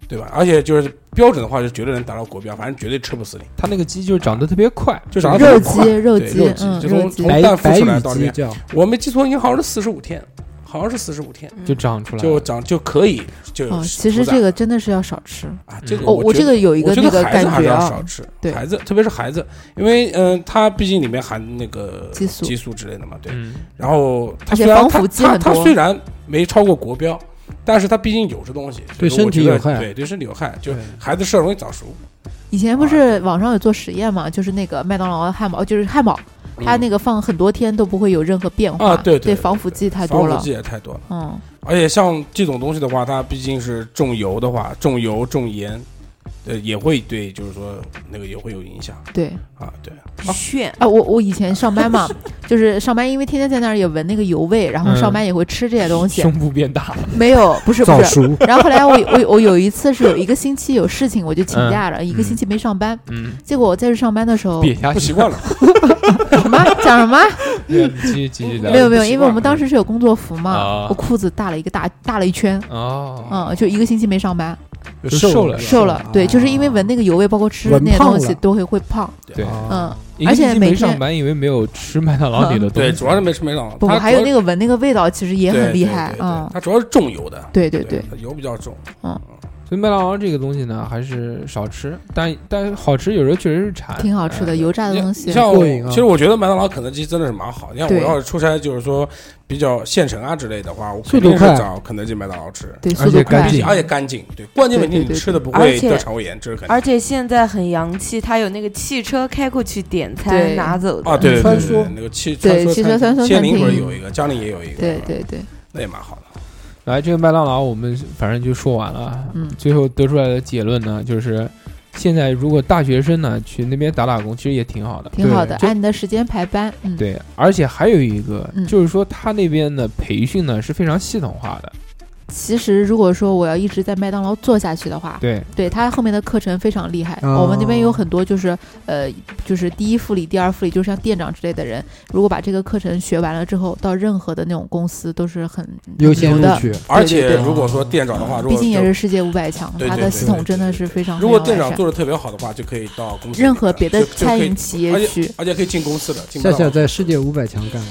对吧？而且就是标准的话，就绝对能达到国标，反正绝对吃不死你，它那个鸡就是长得特别快，就长得肉特别快鸡肉鸡对肉鸡，嗯就从从蛋孵出来到里面，鸡，我没记错，应该好像是四十五天，好像是四十五天。就长出来。就长就可以就哦，其实这个真的是要少吃。啊，这个哦，我觉得这个有一个那个得孩子还是感觉啊。要少，吃，对。孩子，特别是孩子，因为嗯、呃它毕竟里面含那个激素。激素之类的嘛，对。嗯，然后它虽然它防腐剂它它很多。虽然没超过国标，但是它毕竟有这东西，对身体有害。对对身体有害，就孩子吃了容易早熟。以前不是网上有做实验嘛，就是那个麦当劳的汉堡，就是汉堡，它那个放很多天都不会有任何变化，啊对对对防腐剂太多了。防腐剂，也太多了，嗯，而且像这种东西的话，它毕竟是重油的话，重油重盐，呃，也会对，就是说那个也会有影响对。啊，对。炫啊，我我以前上班嘛，就是上班，因为天天在那儿也闻那个油味，然后嗯上班也会吃这些东西。胸部变大了。没有，不是不是。早熟，然后后来我我我有一次是有一个星期有事情，我就请假了，一个星期没上班。嗯，结果我再去上班的时候，瘪下去不习惯了，什么讲什么？继续继续聊。没有没有，因为我们当时是有工作服嘛啊，我裤子大了一个大大了一圈，哦，嗯，就一个星期没上班，就瘦了瘦了。对，就是因为闻那个油味，包括吃闻那些东西都会会胖。对啊嗯，而且每天没上班，因为没有吃麦当劳里的。对，主要是没吃麦当劳。不，还有那个闻那个味道，其实也很厉害嗯，它主要是重油的，对对对，它油比较重。所以麦当劳这个东西呢，还是少吃，但但好吃，有时候确实是馋。挺好吃的，哎油炸的东西你。像过瘾啊其实我觉得麦当劳、肯德基真的是蛮好。你看我对要是出差，就是说比较县城啊之类的话，我速度快肯定是找肯德基、麦当劳吃，对，而速度快且干净。而且干净。对，关键问题对对对你吃的不而且会得肠胃炎，这是肯定。而且现在很洋气，它有那个汽车开过去点餐对拿走的啊，对对穿梭那个汽对汽车穿梭仙林餐厅不是有一个，江宁也有一个，对对对，那也蛮好的。来，这个麦当劳我们反正就说完了。嗯最后得出来的结论呢，就是现在如果大学生呢去那边打打工，其实也挺好的。挺好的，就按你的时间排班。嗯，对，而且还有一个，嗯就是说他那边的培训呢是非常系统化的。其实如果说我要一直在麦当劳做下去的话，对，对他后面的课程非常厉害。哦我们那边有很多就是呃，就是第一副理、第二副理，就像店长之类的人，如果把这个课程学完了之后，到任何的那种公司都是很优先牛的。录取，而且如果说店长的话，如毕竟也是世界五百强，对对对它的系统真的是非常如果店长做的特别好的话，就可以到公司，任何别的餐饮企业去，而且可以进公司的，进夏夏在世界五百强干，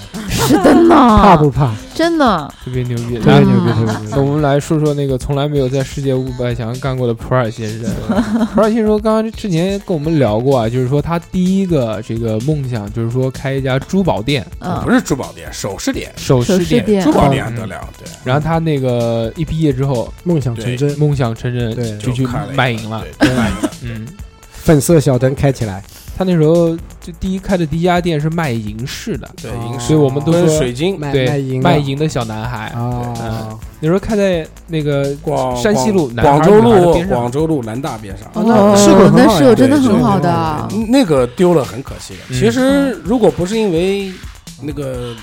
是的呢，怕不怕？真的，特别牛逼。特别，牛逼，啊特别牛逼。那我们来说说那个从来没有在世界五百强干过的普洱先生。普洱先生刚刚之前跟我们聊过啊，就是说他第一个这个梦想就是说开一家珠宝店、嗯不，是珠宝店，首饰店，首饰店。饰店珠宝店嗯还得了，对，然后他那个一毕业之后，梦想成真，梦想成真，对就去卖淫了。卖淫了。嗯，粉色小灯开起来，他那时候就第一开的第一家店是卖银饰的，对，哦。银饰。所以我们都跟说水晶，卖对卖银的小男孩。啊，那时候开在那个广山西路南广州路边上。广州路南大边上。哦那是个很那好呀是有真的很好的，那个丢了很可惜的。嗯。其实如果不是因为那个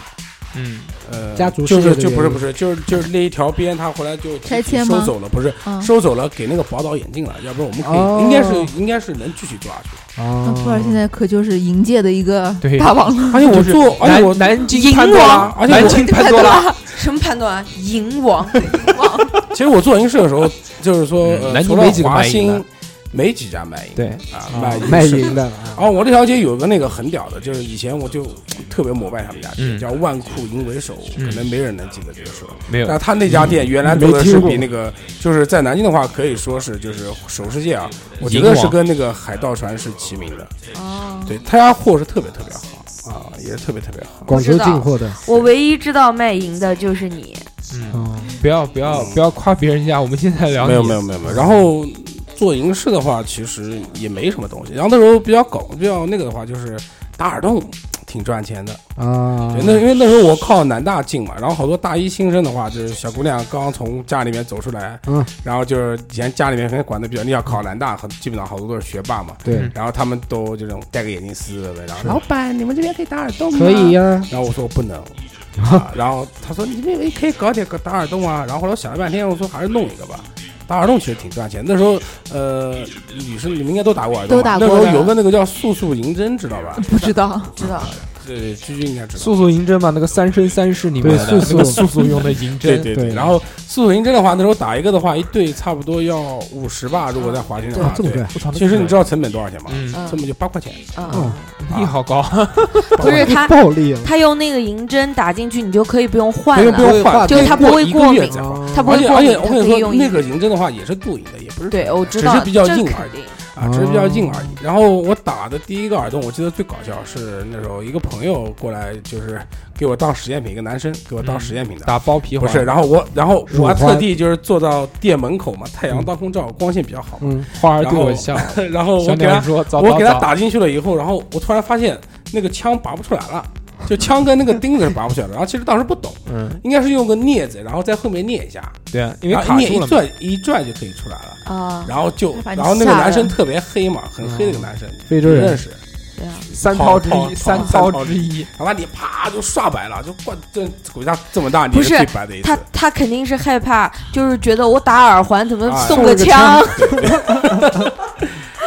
嗯，呃家族就是就不是不是就是就是那一条边，他后来就拆迁吗？收走了，不是嗯，收走了，给那个宝岛眼镜了，要不然我们可哦。以应该是应该是能继续做下去。那啊，普洱现在可就是银界的一个大王了。而且我做，而且我南南京银潘多拉王，而且我南京潘多拉，什么判断啊？银王，其实我做银饰的时候，就是说，呃，嗯南京除了没几个卖淫华兴的没几家卖银，对，啊，啊卖卖淫的，啊。然 后我这条街有个那个很屌的，就是以前我就特别膜拜他们家店，嗯。叫万库银为首，嗯可能没人能记得这个时候。没有。那他那家店原来做的是没听过。比那个，就是在南京的话，可以说是就是首饰界啊，我觉得是跟那个海盗船是齐名的。哦，对他家货是特别特别好啊，也是特别特别好。广州进货的，我唯一知道卖淫的就是你，嗯，嗯，不要不要不要夸别人家，我们现在聊没有没有没有没有。然后做银饰的话，其实也没什么东西。然后那时候比较搞比较那个的话，就是打耳洞，挺赚钱的。啊对，，那因为那时候我靠南大进嘛，然后好多大一新生的话，就是小姑娘刚从家里面走出来，嗯，然后就是以前家里面可能管的比较，你要考南大，很基本上好多都是学霸嘛，对嗯，然后他们都这种戴个眼镜丝的，然后是老板，你们这边可以打耳洞吗？可以。呀，然后我说我不能，啊，然后他说你这边可以搞点个打耳洞啊，然后后来我想了半天，我说还是弄一个吧。打耳洞其实挺赚钱，那时候呃，女生你们应该都打过耳洞吧，都打过那时候有个那个叫素素银针，知道吧？不知道，知道对，居居应该知道。速速银针嘛，那个三生三世里面的速速那个速速用的银针，对对对，然后速速银针的话，那时候打一个的话，一对差不多要五十吧，如果在华清的话，对这么贵，其实你知道成本多少钱吗？嗯，成本就八块钱，嗯哦，你好高，不是他暴利，他用那个银针打进去，你就可以不用换不用不了。就是他不会过敏他。不会过敏，它且我跟你说，可以用那个银针的话也是镀银的，也不是对，我知道，只是比较硬啊，只是比较硬而已。然后我打的第一个耳洞，我记得最搞笑是那时候一个朋友过来，就是给我当实验品，一个男生给我当实验品的。打包皮不是，然后我，然后我还特地就是坐到店门口嘛，太阳当空照，光线比较好。嗯，花儿对我笑，然后我给他我给他打进去了以后，然后我突然发现那个枪拔不出来了，就枪跟那个钉子是拔不起来的。然后其实当时不懂，嗯，应该是用个镊子，然后在后面镊一下，对啊，因为然后卡住了嘛，一镊一拽就可以出来了。啊，然后就，把你然后那个吓男生特别黑嘛，很黑的一个男生，非洲人，你认识？对啊，三抛之一，三套抛套之一，然后把你啪就刷白了，就灌这骨架这么大，你不是最白的一次他。他肯定是害怕，就是觉得我打耳环怎么啊送个枪？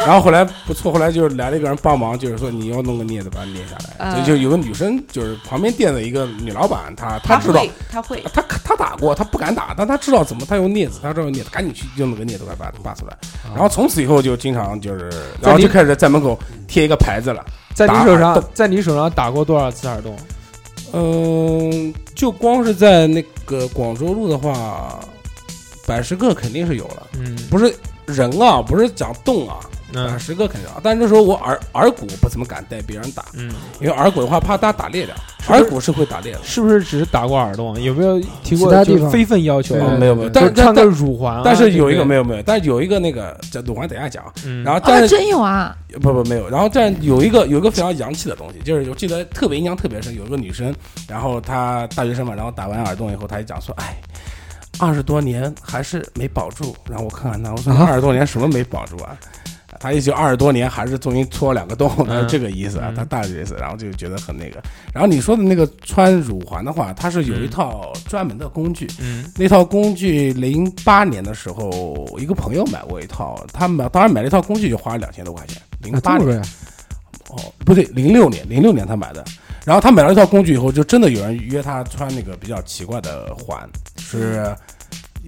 然后后来不错，后来就是来了一个人帮忙，就是说你要弄个镊子把它捏下来。嗯就就有个女生，就是旁边店的一个女老板，她她知道会，他会，她她打过，她不敢打，但她知道怎么，她用镊子，她知道用镊子，赶紧去用那个镊子把它拔出来。然后从此以后就经常就是，然后就开始在门口贴一个牌子了。在你打耳手上洞，在你手上打过多少次耳洞？嗯，就光是在那个广州路的话，百十个肯定是有了，嗯不是人啊，不是讲动啊，百嗯十个肯定啊。但是那时候我耳耳骨不怎么敢带别人打，嗯，因为耳骨的话怕大家打裂掉，是不是耳骨是会打裂的。是不是只是打过耳洞？有没有提过其他地方就是非分要求啊？哦没有没有，但是穿个但但但乳环啊，但是有一个没有没有，但是有一个那个这鲁环等一下讲然后但是真有啊！不不没有，然后但有一个有一个非常洋气的东西，就是我记得特别印象特别深，有一个女生，然后她大学生嘛，然后打完耳洞以后，她就讲说，哎，二十多年还是没保住，然后我看看他，我说啊二十多年什么没保住啊？他意思就二十多年还是终于戳两个洞，他是这个意思啊嗯，她大概意思，然后就觉得很那个。然后你说的那个穿乳环的话，它是有一套专门的工具，嗯那套工具，零八年的时候，一个朋友买过一套，他买当然买了一套工具就花了两千多块钱。零八年啊，哦，不对，零六年，零六年他买的。然后他买了一套工具以后，就真的有人约他穿那个比较奇怪的环，是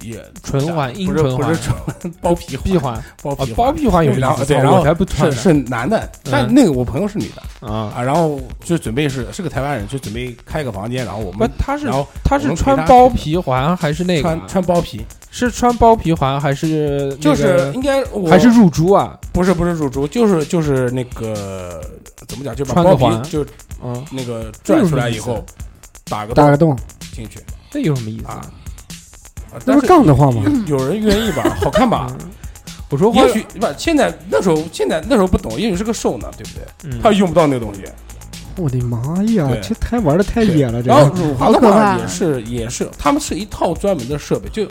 也纯环、阴不是唇环。不是、唇 包皮闭 环。包皮哦，包皮环有然后对，我才不穿是是男的，但嗯那个我朋友是女的啊！啊，然后就准备是是个台湾人，就准备开个房间，然后我不们，他是他是穿包皮环还是那个穿啊？穿包皮，是穿包皮环还是那就是应该我还是入珠啊？不是不是入珠，就是就是那个怎么讲，就把包皮就嗯，那个拽出来以后，打个洞打个洞，进去这有什么意思啊？啊那不是杠的话吗？有有人愿意吧？好看吧？嗯我说话也许不，现在那时候现在那时候不懂，也许是个瘦呢，对不对？嗯他用不到那个东西。我的妈呀对，这太玩的太野了，这然后个乳环的好可怕话也是也是，他们是一套专门的设备，就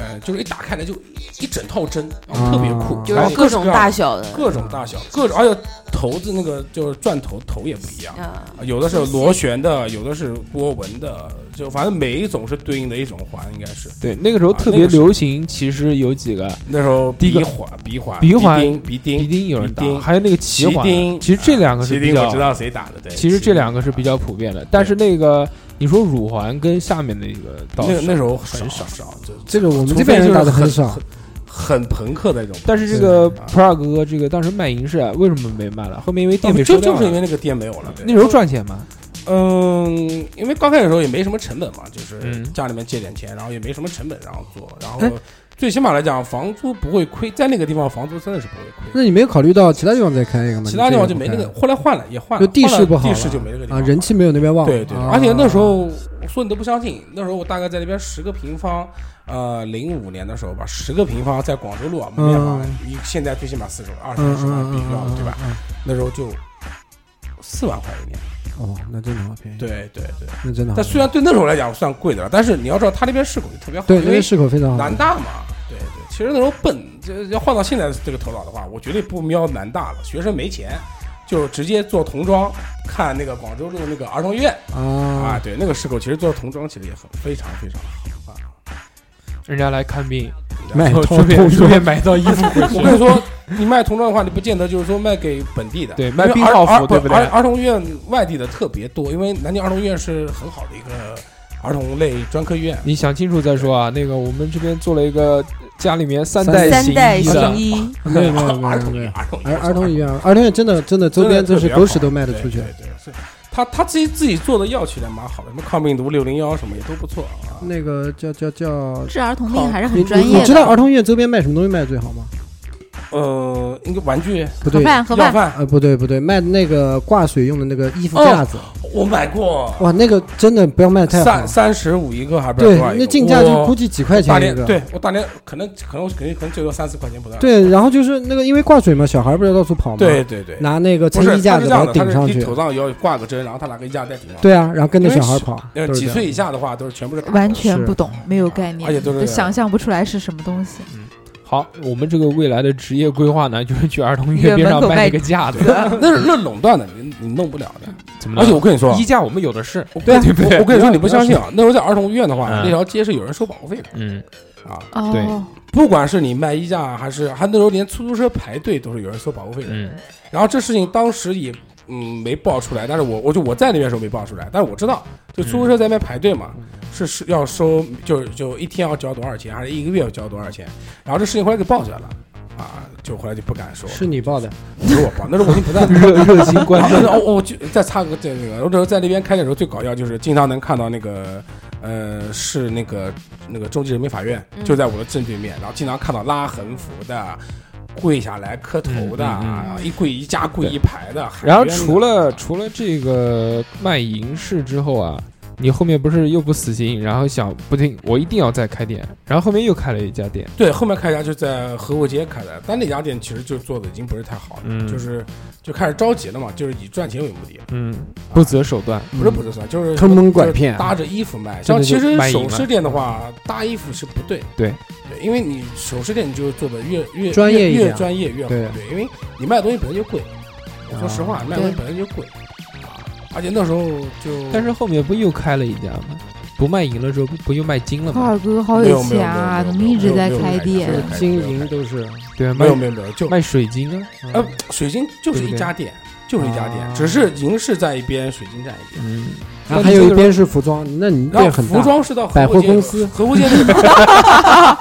呃就是一打开来就一整套针，特别酷啊，就然后是各种大小的，各种大小，各种，而且头子那个就是钻头头也不一样。啊，有的是螺旋的，有的是波纹的，就反正每一种是对应的一种环，应该是对那个时候特别啊那个是流行，其实有几个那时候第一个鼻环、鼻环、鼻环钉、鼻钉、鼻钉有人打还有那个旗环其实这两个是比较知道谁打的，对。其实这两个是比较普遍的，但是那个你说乳环跟下面那个倒是那那时候很很少少，就这个我们这边人打的很少，很朋克的那种。但是这个啊普洱哥哥这个当时卖银饰啊为什么没卖了？后面因为店被就收掉了。就是因为那个店没有了。那时候赚钱吗，嗯，因为刚开始的时候也没什么成本嘛，就是嗯家里面借点钱，然后也没什么成本，然后做，然后哎最起码来讲，房租不会亏，在那个地方房租真的是不会亏。那你没有考虑到其他地方再开一个吗？其他地方就没那个，后来换了，也换了，就地势不好地势就没那个地方啊，人气没有那边旺。对对，啊而且那时候说你都不相信，那时候我大概在那边十个平方，呃，零五年的时候吧，十个平方在广州路啊门面房嗯，你现在最起码四十万二十万嗯嗯比不了嗯，对吧？嗯？那时候就四万块一年，哦，那真的好便宜。，对对对。那真的好。但虽然对那时候来讲算贵的了，但是你要知道他那边市口就特别好，对那因为边市口非常好。南大嘛，对对。其实那时候笨，这要换到现在这个头脑的话，我绝对不瞄南大了。学生没钱，就直接做童装，看那个广州路那个儿童医院啊，啊，对，那个市口其实做童装其实也很非常非常好啊。人家来看病，卖然后套顺便顺便买套衣服回去。我跟你说，你卖童装的话，你不见得就是说卖给本地的，对卖病号服儿儿对不对儿儿童医院外地的特别多，因为南京儿童医院是很好的一个儿童类专科医院。你想清楚再说啊。那个我们这边做了一个家里面三三代行三代医的行，医，没有没有没 儿童医院，有没有。儿童儿儿童医院，儿童医院真的真的周边真是狗屎都卖得出去对。对他他自己自己做的药其实蛮好的，什么抗病毒六零幺什么也都不错啊。那个叫叫叫，治儿童病还是你很专业的。你你知道儿童医院周边卖什么东西卖的最好吗？呃，应该玩具、不对，盒饭盒饭，呃，不对不对，卖那个挂水用的那个衣服哦架子，我买过，哇，那个真的不要卖太好三。三十五一个还不知道对那进价就估计几块钱一个。对我大连可能可能肯定可能最多三四块钱不到。对，然后就是那个因为挂水嘛，小孩不是到处跑嘛，对对对，拿那个衣架子把顶上去。头上要挂个针，然后他拿个衣架在顶上。对啊，然后跟着小孩跑。呃，都是这样几岁以下的话都是全部是完全不懂，没有概念，而且都是想象不出来是什么东西。好，我们这个未来的职业规划呢，就是去儿童医院院边上卖一个架子，那是那垄断的，你你弄不了的。怎么了？而且我跟你说，衣架我们有的是，对啊对不对我我跟你说，你不相信啊？那时候在儿童医院的话，嗯那条街是有人收保护费的嗯，啊。对哦，不管是你卖衣架，还是还那时候连出租车排队都是有人收保护费的。嗯，然后这事情当时也嗯没报出来，但是我我就我在那边的时候没报出来，但是我知道，就出租车在那边排队嘛，是是要收，就就一天要交多少钱，还是一个月要交多少钱？然后这事情后来给报出来了，啊，就后来就不敢说，是你报的，不是我报，那时候我已经不在了。热热心观众，哦哦，就再插个这个，我那时候在那边开店的时候最搞笑就是经常能看到那个呃是那个那个中级人民法院嗯就在我的正对面，然后经常看到拉横幅的。跪下来磕头的，啊一跪一家跪一排的。然后除了除了这个卖银饰之后啊，你后面不是又不死心，然后想不定我一定要再开店，然后后面又开了一家店，对后面开一家就在河湖街开的，但那家店其实就做的已经不是太好了，嗯。就是就开始着急了嘛，就是以赚钱为目的，嗯，不择手段，不是不择手段，就是坑蒙拐骗搭着衣服卖。像其实首饰店的话，搭衣服是不对，对。对，因为你首饰店你就做的越越专业越越专业越好，对。对，因为你卖的东西本来就贵，我说实话，啊卖的东西本来就贵，啊，而且那时候就但是后面不又开了一家吗？不卖银了之后，不不又卖金了浩吗？尔哥好有钱啊，怎么一直在开店金银都是。对啊，没有没有没有就卖水晶啊，呃水晶就是一家店，就是一家店啊，只是银饰在一边，水晶在一边。嗯，然后还有一边是服装，那你店很大。服装是到百货公司河湖街那个，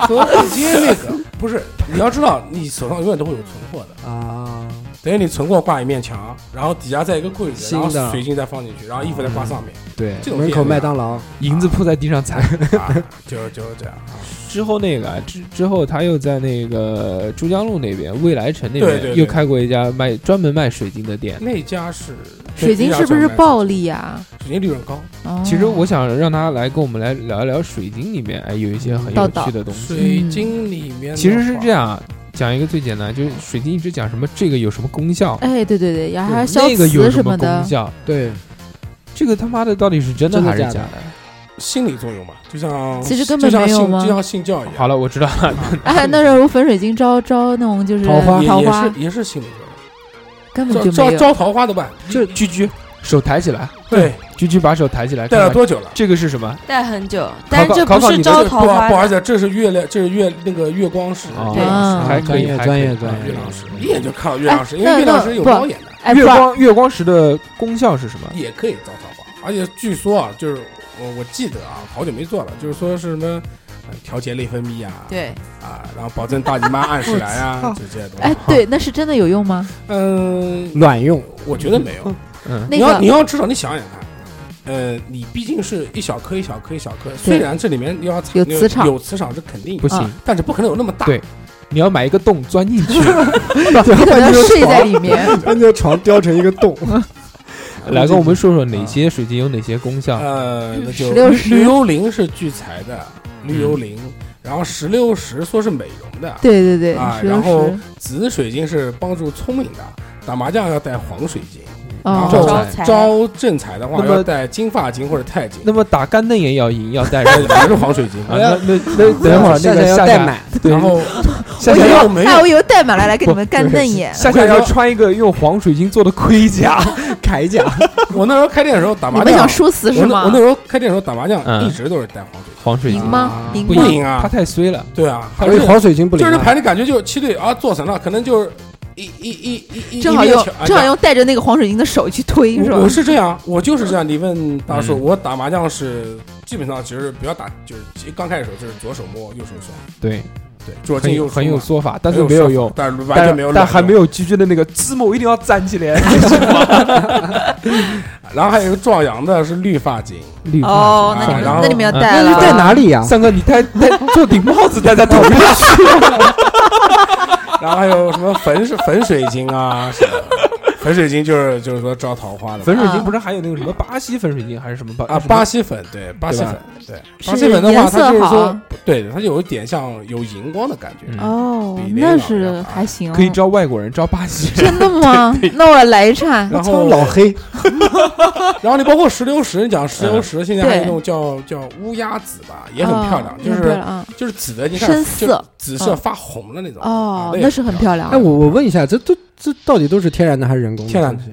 河湖街那个 不是，你要知道，你手上永远都会有存货的，啊，等于你存货挂一面墙，然后底下再一个柜子，新的然后水晶再放进去，然后衣服再挂上面，对，这种门口麦当劳，银子铺在地上踩。啊，就就是这样啊。之后那个啊之之后，他又在那个珠江路那边未来城那对对对边又开过一家卖专门卖水晶的店。那家是水晶是不是暴？利啊？水晶利润高，哦其实我想让他来跟我们来聊一聊水晶里面，哎，有一些很有趣的东西。水晶里面其实是这样，样啊，讲一个最简单，就是水晶一直讲什么这个有什么功效，哎，对对对，然后还消那个有什么磁什么的功，效，对，这个他妈的到底是真的真的还是假的？心理作用嘛，就像其实根本就像没有吗就像性教育一样，好了，我知道了，哎，那时候粉水晶招招那种就是桃花也也桃花是也是心理根作用，根本就没有。招招招桃花的吧？就居居手抬起来，对，居居把手抬起来，戴看看了多久了？这个是什么？戴很久，但是考这不是考考你的这招桃花，不好不好意思，这是月亮，这是月那个月光石，哦月亮石还可以，专业还可以专业专业月亮石，一眼就看到月亮石，哎因为月亮石有猫眼的，哎，月不是光月光石的功效是什么？也可以招桃花。而且据说啊，就是我我记得啊，好久没做了，就是说是什么呃调节内分泌啊，对，啊，然后保证大姨妈按时来啊，就这些东西。哎，对，那是真的有用吗？嗯，卵用，我觉得没有。嗯，那你要你要至少你想想看，呃，你毕竟是一小颗一小颗一小颗，虽然这里面要有磁场有磁场是肯定不行啊，但是不可能有那么大。对你要买一个洞钻进去。你可能睡在里面，把你的床雕成一个洞。来跟我们说说哪些水晶有哪些功效？呃，那就石榴石绿幽灵是聚财的，绿幽灵，然后石榴石说是美容的，对对对，啊，然后紫水晶是帮助聪明的，打麻将要带黄水晶，然招财招正财的话那么要带金发晶或者钛金，那么打干瞪眼要赢要带也什么？是黄水晶。啊，那那那等一会儿那个夏要个夏夏代买，对然后 夏夏要没有我有，以为代码来来给你们干瞪眼，夏夏要穿一个用黄水晶做的盔甲。铠甲，我那时候开店的时候打你麻将，们想输死是吗我那我那？时候开店的时候打麻将嗯一直都是带黄水晶，黄水晶赢吗？不赢赢啊他太衰了。对啊，所以黄水晶不灵啊。就是牌你感觉就七对啊做成了，可能就是一一一一一正好用正好用带着那个黄水晶的手去推是吧我我？是这样，我就是这样。你问大叔，嗯我打麻将是基本上其实不要打，就是刚开始的时候就是左手摸右手甩，对，对，左很有很进右出嘛有说法，但是没有用，但是完全没有但还没。有居居的那个字母一定要站起来。然后还有一个壮阳的是绿发巾，绿哦，那你们然后那你们要嗯戴了，那是在哪里呀？三哥，你戴戴做顶帽子戴在头上去。然后还有什么粉粉水晶啊，什么粉水晶就是就是说招桃花的嘛。粉水晶不是还有那个什么巴西粉水晶还是什么巴啊，巴西粉对巴西粉对。巴西粉的话，颜它就是说对它有一点像有荧光的感觉。嗯。哦比，那个要是要还行，可以招外国人，招巴西人。真的吗？那我来一串。然后老黑，然后你包括石榴石，你讲石榴石，现在还有对一种叫叫乌鸦紫吧，也很漂亮哦，就是就是紫的，你看深就色嗯。紫色发红的那种哦，也那是很漂亮。哎，。我我问一下，这都这到底都是天然的还是人工的？天然的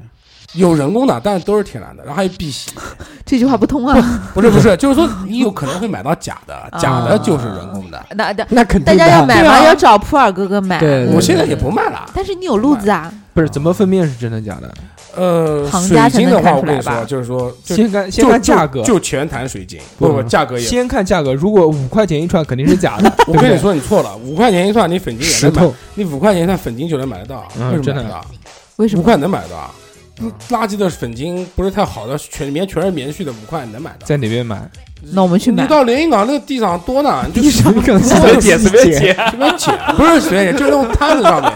有人工的，但是都是天然的，然后还有碧玺，这句话不通啊！不是不是，就是说你有可能会买到假的，假的就是人工的。那那 那肯定大家要买吗？对啊要找普洱哥哥买。对我现在也不卖了，但是你有路子啊，不是怎么分辨是真的假的？呃，行水晶的话，我跟你说，就是说，就先看先就看价格，就就全谈水晶，不不，价格也。先看价格。如果五块钱一串，肯定是假的。我跟你说，你错了，五块钱一串，你粉晶也石能买，头，你五块钱一串粉晶就能买得到，嗯为什么真的买得到？为什么？五块能买得到垃圾的粉晶不是太好的，全里面全是棉絮的，五块能买到。在哪边买？那我们去买你。到连云港那个地上多呢，你就地上更随便捡随便捡随便捡，不是随便捡，就是那种摊子上面，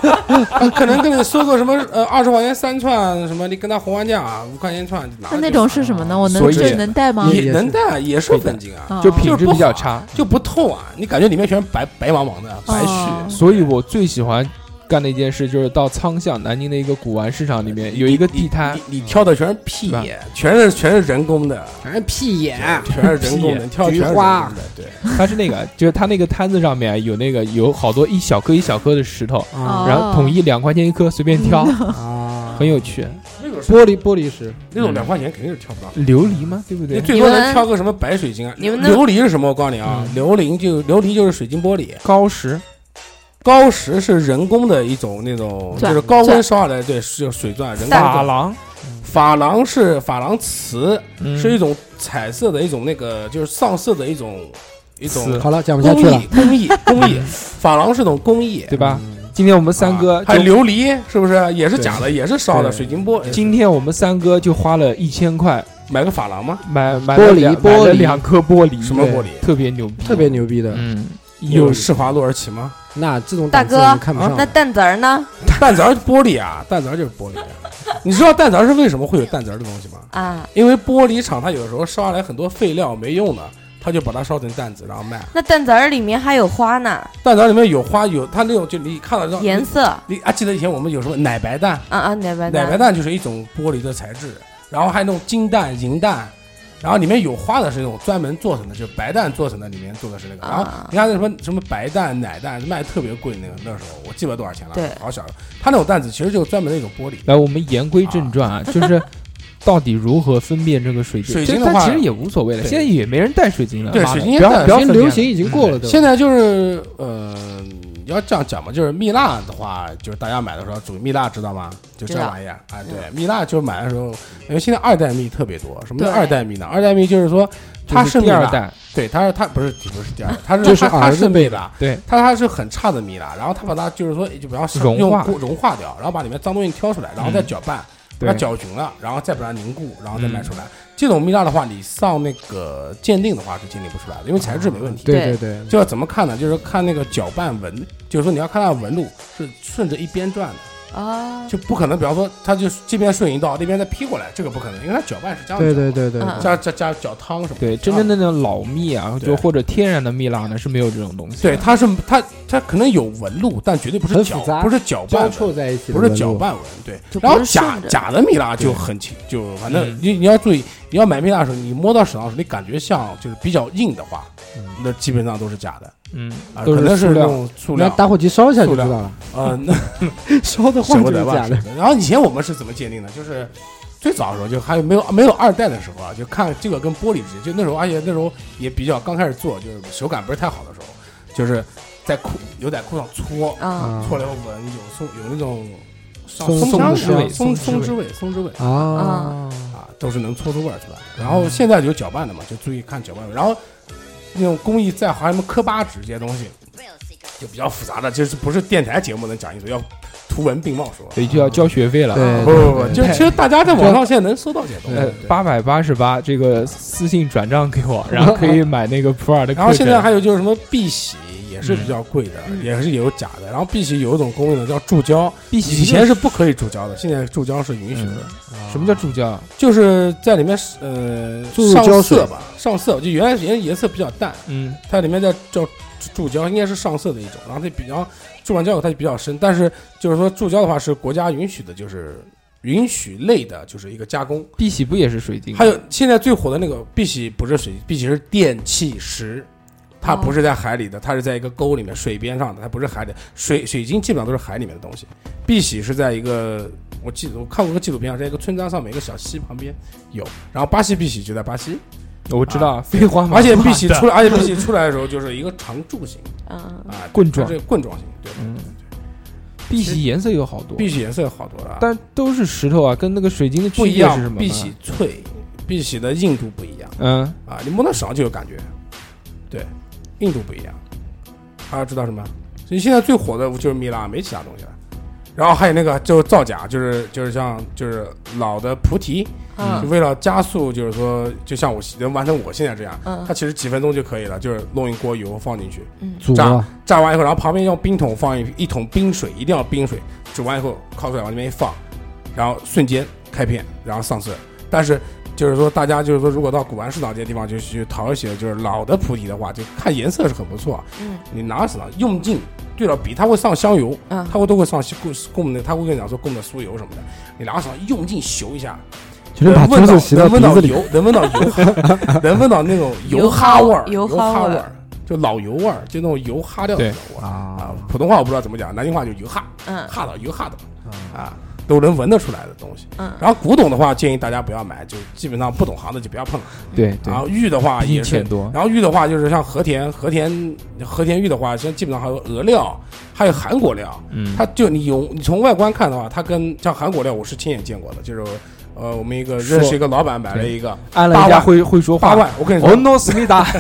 他可能跟你说个什么呃二十块钱三串什么，你跟他还完价啊，五块钱一串那那种是什么呢？我能这能带吗？也能带，也是粉晶啊，啊就品质比较差。就不透啊，你感觉里面全是白白茫茫的白哦絮。所以我最喜欢干的一件事就是到仓巷南京的一个古玩市场里面有一个地摊，你你挑的全是屁眼，全是全是人工的，全是屁眼，全是人工的，挑的全是花工的，对。它是那个就是它那个摊子上面有那个有好多一小颗一小颗的石头，哦然后统一两块钱一颗，随便挑，啊，很有趣。玻璃玻璃石，那种两块钱肯定是挑不到。琉璃吗？对不对？你最多能挑个什么白水晶啊？你们琉璃是什么？我告诉你啊，嗯琉璃就琉璃就是水晶玻璃，高石高石是人工的一种那种，就是高温烧下来，对，是水钻，人工的。珐琅珐琅是珐琅瓷，嗯。是一种彩色的一种那个就是上色的一种一种好了，讲不下去了。艺，工艺工艺，珐琅是种工艺，对吧？嗯。今天我们三哥啊还有琉璃，是不是？也是假的，也是烧的水晶玻？今天我们三哥就花了一千块。买个珐琅吗？买买玻璃了两玻璃。买了两颗玻璃，什么玻璃？特别牛逼，特别牛逼的。嗯，有施华洛世奇吗？那这种大哥看不上那。蛋子儿呢？蛋子儿玻璃啊，蛋子儿就是玻璃。你知道蛋子儿是为什么会有蛋子儿的东西吗？啊，因为玻璃厂它有时候烧下来很多废料没用的，它就把它烧成蛋子，然后卖。那蛋子儿里面还有花呢，蛋子儿里面有花，有它那种就你看到颜色你啊，记得以前我们有什么奶白蛋？啊啊，奶白蛋奶白蛋就是一种玻璃的材质，然后还有那种金蛋、银蛋，然后里面有花的是那种专门做成的，就是白蛋做成的，里面做的是那个。然后啊你看那什么什么白蛋、奶蛋卖特别贵，那个那时候我记不得多少钱了，对好小。它那种蛋子其实就是专门的一种玻璃。来，我们言归正传啊，就是到底如何分辨这个水晶？水晶的话但其实也无所谓了，对现在也没人戴水晶了。对妈的水晶也戴不要不要现在分辨流行已经过了都。现在就是呃，要这样讲嘛，就是蜜蜡的话，就是大家买的时候注意，蜜蜡知道吗？就这玩意儿，哎，对，蜜蜡就是买的时候，因为现在二代蜜特别多。什么叫二代蜜呢？二代蜜就是说它是，第二代，对，它是它不是不是第二代，它是就是它它儿子辈的是蜜蜡，对，它它是很差的蜜蜡，然后它把它就是说就比方说融化融化掉，然后把里面脏东西挑出来，然后再嗯搅拌，把它对，搅匀了，然后再把它凝固，然后再卖嗯出来。这种蜜蜡的话，你上那个鉴定的话是鉴定不出来的，因为材质没问题。对对对。对，就要怎么看呢？就是看那个搅拌纹，就是说你要看它的纹路是顺着一边转的，啊，就不可能，比方说它就这边顺一道，那边再劈过来，这个不可能，因为它搅拌是这样对子的，对对对，嗯。加加加搅汤什么的。对，真正的那种老蜜啊，就或者天然的蜜蜡呢是没有这种东西。对，它是它它可能有纹路，但绝对不是搅很复杂不是搅拌纹。错在一起不是搅拌纹，对。然后假假的蜜蜡就很轻，就反正嗯。你你要注意，你要买蜜蜡的时候，你摸到手上的时候，你感觉像就是比较硬的话，那基本上都是假的。嗯，啊，都可能是那塑料。种塑料，打火机烧一下就知道了，呃，那 烧的话就是假的。然后以前我们是怎么鉴定的？就是最早的时候，就还有没有没有二代的时候啊，就看这个跟玻璃之间，就那时候，而且那时候也比较刚开始做，就是手感不是太好的时候，就是在裤牛仔裤上搓，搓了以后闻有送有那种上松松香松味、松松枝松枝味、松之味啊，啊，都是能搓出味儿出来的。然后现在就搅拌的嘛，就注意看搅拌。然后那种工艺再好，什么科巴纸这些东西，就比较复杂的，就是不是电台节目能讲清楚，要图文并茂说。所以就要交学费了。对不不不，就其实大家在网上现在能搜到这些东西八百八十八，这个私信转账给我，然后可以买那个普洱的。然后现在还有就是什么碧玺也是比较贵的，嗯也是有假的。然后碧玺有一种工艺呢叫注胶，碧玺以前是不可以注胶的，现在注胶是允许的。什么叫注胶？就是在里面呃注入上胶色吧，上色就原来原来颜色比较淡，嗯，它里面在叫注胶，应该是上色的一种，然后它比较注完胶以后它就比较深，但是就是说注胶的话是国家允许的，就是允许类的，就是一个加工。碧玺不也是水晶？还有现在最火的那个碧玺不是水晶，碧玺是电气石。它不是在海里的，它是在一个沟里面水边上的，它不是海里。水水晶基本上都是海里面的东西。碧玺是在一个，我记得我看过个纪录片，在一个村庄上面一个小溪旁边有，然后巴西碧玺就在巴西，我知道，废话嘛。而且碧玺出来，而且碧玺出来的时候就是一个长柱形 嗯，啊，棍状它是棍状形，对，嗯，碧玺颜色有好多，碧玺颜色有好多了，但都是石头啊，跟那个水晶的区不一样别是什么，碧玺脆，碧玺的硬度不一样嗯，啊，你摸到手上就有感觉，对，硬度不一样。还要知道什么？所以现在最火的就是蜜蜡，没其他东西了。然后还有那个就是造假，就是就是像就是老的菩提，为了加速，就是说就像我能完成我现在这样，嗯它其实几分钟就可以了，就是弄一锅油放进去，嗯炸炸完以后，然后旁边用冰桶放一一桶冰水，一定要冰水，煮完以后靠出来往那边一放，然后瞬间开片，然后上色。但是就是说，大家就是说，如果到古玩市场这些地方就去淘一些就是老的菩提的话，就看颜色是很不错。嗯。你拿手上用劲对了笔，它会上香油，嗯。它会都会上供供的，它会跟你讲说供的酥油什么的。你拿手上用劲嗅一下，就能闻到能闻到。油，能闻到油，能闻到那种油哈味儿，油油哈味儿。就老油味儿，就那种油哈掉的味儿啊啊。普通话我不知道怎么讲，南京话就油哈，嗯。哈到油哈到啊，都能闻得出来的东西。嗯然后古董的话，建议大家不要买，就基本上不懂行的就不要碰了。对对然，后玉的话毕竟也是钱多。然后玉的话，就是像和田、和田、和田玉的话，现在基本上还有俄料，还有韩国料。嗯，它就你有你从外观看的话，它跟像韩国料，我是亲眼见过的，就是呃，我们一个认识一个老板买了一个按了人家八万会会说话。八万，我跟你哦说，no，思密达。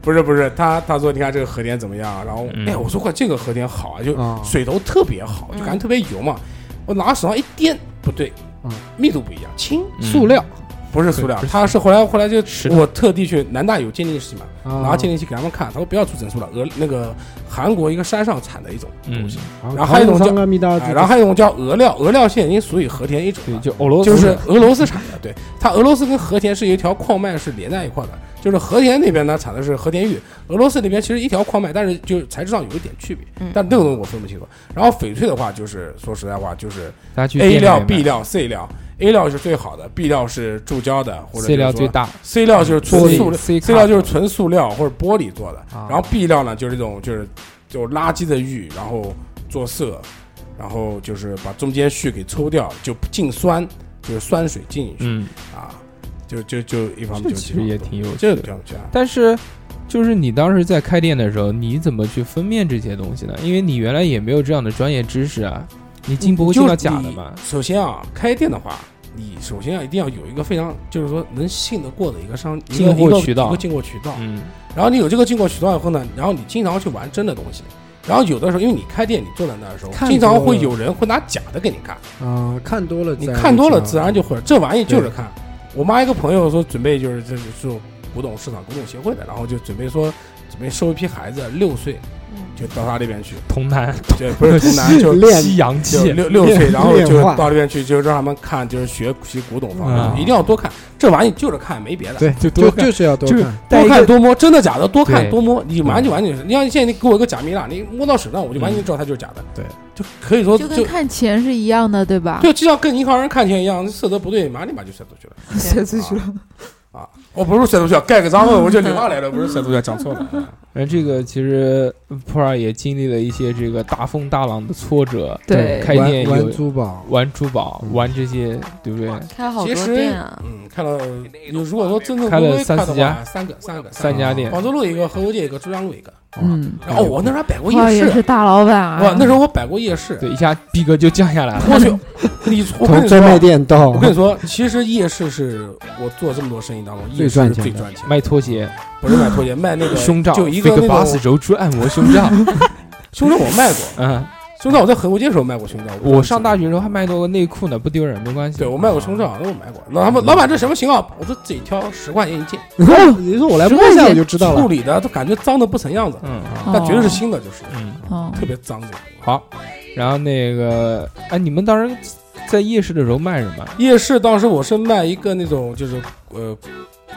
不是不是，他他说你看这个和田怎么样？然后嗯哎，我说过这个和田好啊，就啊水头特别好，就感觉特别油嘛。我拿手上一掂，不对嗯，密度不一样，轻，塑料不是塑料它是后来后来就我特地去南大有鉴定室嘛，啊，拿鉴定器给他们看，他说不要出整数了，俄那个韩国一个山上产的一种东西，然然后还有一种叫然后还有一种叫俄料，俄料现在已经属于和田一种。就俄罗斯就是俄罗斯产的，对它俄罗斯跟和田是有一条矿脉是连在一块的，就是和田那边呢产的是和田玉，俄罗斯那边其实一条矿脉，但是就材质上有一点区别，嗯但那个东西我分不清楚。然后翡翠的话，就是说实在话，就是 A 料、B 料、C 料，A 料是最好的，B 料是注胶的，或者，C 料最大 C 料就是纯塑料 C，C 料就是纯塑料或者玻璃做的，啊然后 B 料呢就是这种就是就垃圾的玉，然后做色，然后就是把中间絮给抽掉，就进酸，就是酸水进进去、嗯，啊，就就就一方面就这其实也挺有趣的。这个但是就是你当时在开店的时候，你怎么去分辨这些东西呢？因为你原来也没有这样的专业知识啊，你进不会进到假的嘛？首先啊，开店的话，你首先要一定要有一个非常，就是说能信得过的一个商一个进货渠道一个进货渠道。嗯然后你有这个进货渠道以后呢，然后你经常去玩真的东西。然后有的时候，因为你开店，你坐在那儿的时候，看经常会有人会拿假的给你看。啊，看多了，你看多了，自然就会会。这玩意就是看。我妈一个朋友说准备就是这是古董市场古董协会的，然后就准备说准备收一批孩子，六岁就到他那边去，童男对不是童男，就练西洋就气，六六岁，然后就到那边去，就让他们看，就是学习古董方面，嗯一定要多看。这玩意就是看，没别的。对，就多看就就是要多就是看。多看多摸，真的假的多看多摸，你玩就玩就是。你像现在你给我一个假米拉，你摸到手上，我就完全知道它就是假的。对，就可以说就跟看钱是一样的，对吧？就就像跟银行人看钱一样，色泽不对，马上立马就甩出去了。写出 去了。啊，我不是甩出去，盖个章了，我叫你妈来了，不是甩出去，讲错了。而 这个其实普洱也经历了一些这个大风大浪的挫折，对开店有玩玩珠宝，玩珠宝，嗯玩这些，对不对？开好多其实店啊，嗯，开了你如果说真正开了三四家三个三个三家店，广州路一个，河口街一个，珠江路一个。嗯，然后我那时候还摆过，夜市，也是大老板啊！哇，那时候我摆过夜市。对，一下逼格就降下来了。我去，你我跟你从专卖说，店到我跟你说，其实夜市是我做这么多生意当中夜市最赚钱的最赚钱，卖拖鞋、不是卖拖鞋，卖那个胸罩，就一个那飞个巴斯种柔珠按摩胸罩。胸罩我卖过，嗯，胸罩我在河沟街的时候卖过胸罩。我上大学的时候还卖过内裤呢，不丢人，没关系。对我卖过胸罩，那我买过。老板老板这什么型号？我说自己挑，十块钱一件，你说我来摸一下我就知道了。处理的都感觉脏的不成样子，嗯哦但绝对是新的，就是嗯，哦，特别脏的。好。然后那个，哎，你们当时在夜市的时候卖什么？夜市当时我是卖一个那种就是呃，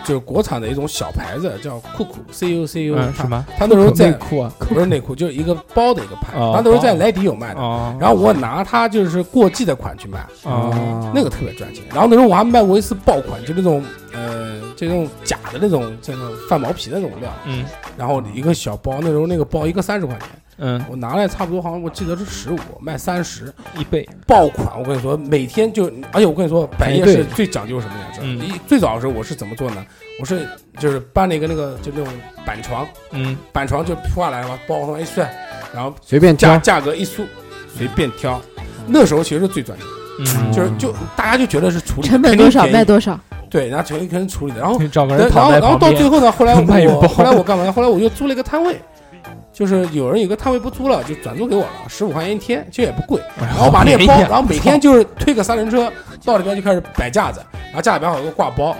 就是国产的一种小牌子，叫酷酷 C U C U，嗯，什么？他那时候在内裤啊。不是内裤，就是一个包的一个牌，哦他那时候在莱迪有卖的。哦，然后我拿它就是过季的款去卖，哦，那个特别赚钱。然后那时候我还卖过一次爆款，就那种呃，就那种假的那种，这种泛毛皮的那种料。嗯然后一个小包，那时候那个包一个三十块钱，嗯，我拿来差不多好像我记得是十五，卖三十，一倍。爆款。我跟你说，每天就，而且我跟你说，摆夜市最讲究什么呀？这嗯一最早的时候我是怎么做呢？我是就是搬了一个那个就那种板床，嗯，板床就铺下来嘛，包上一算，然后随便挑，价价格一输，随便挑。那时候其实是最赚钱，嗯，就是就大家就觉得是处理成本多少卖多多少？对，然后肯定肯定处理的，然后找个人躺在后然后。到最后呢，后来我后来我干嘛呢？后来我又租了一个摊位，就是有人有个摊位不租了，就转租给我了，十五块钱一天，其实也不贵。然然后把那个包，然后每天就是推个三轮车到里边就开始摆架子，然后架里边好有个挂包，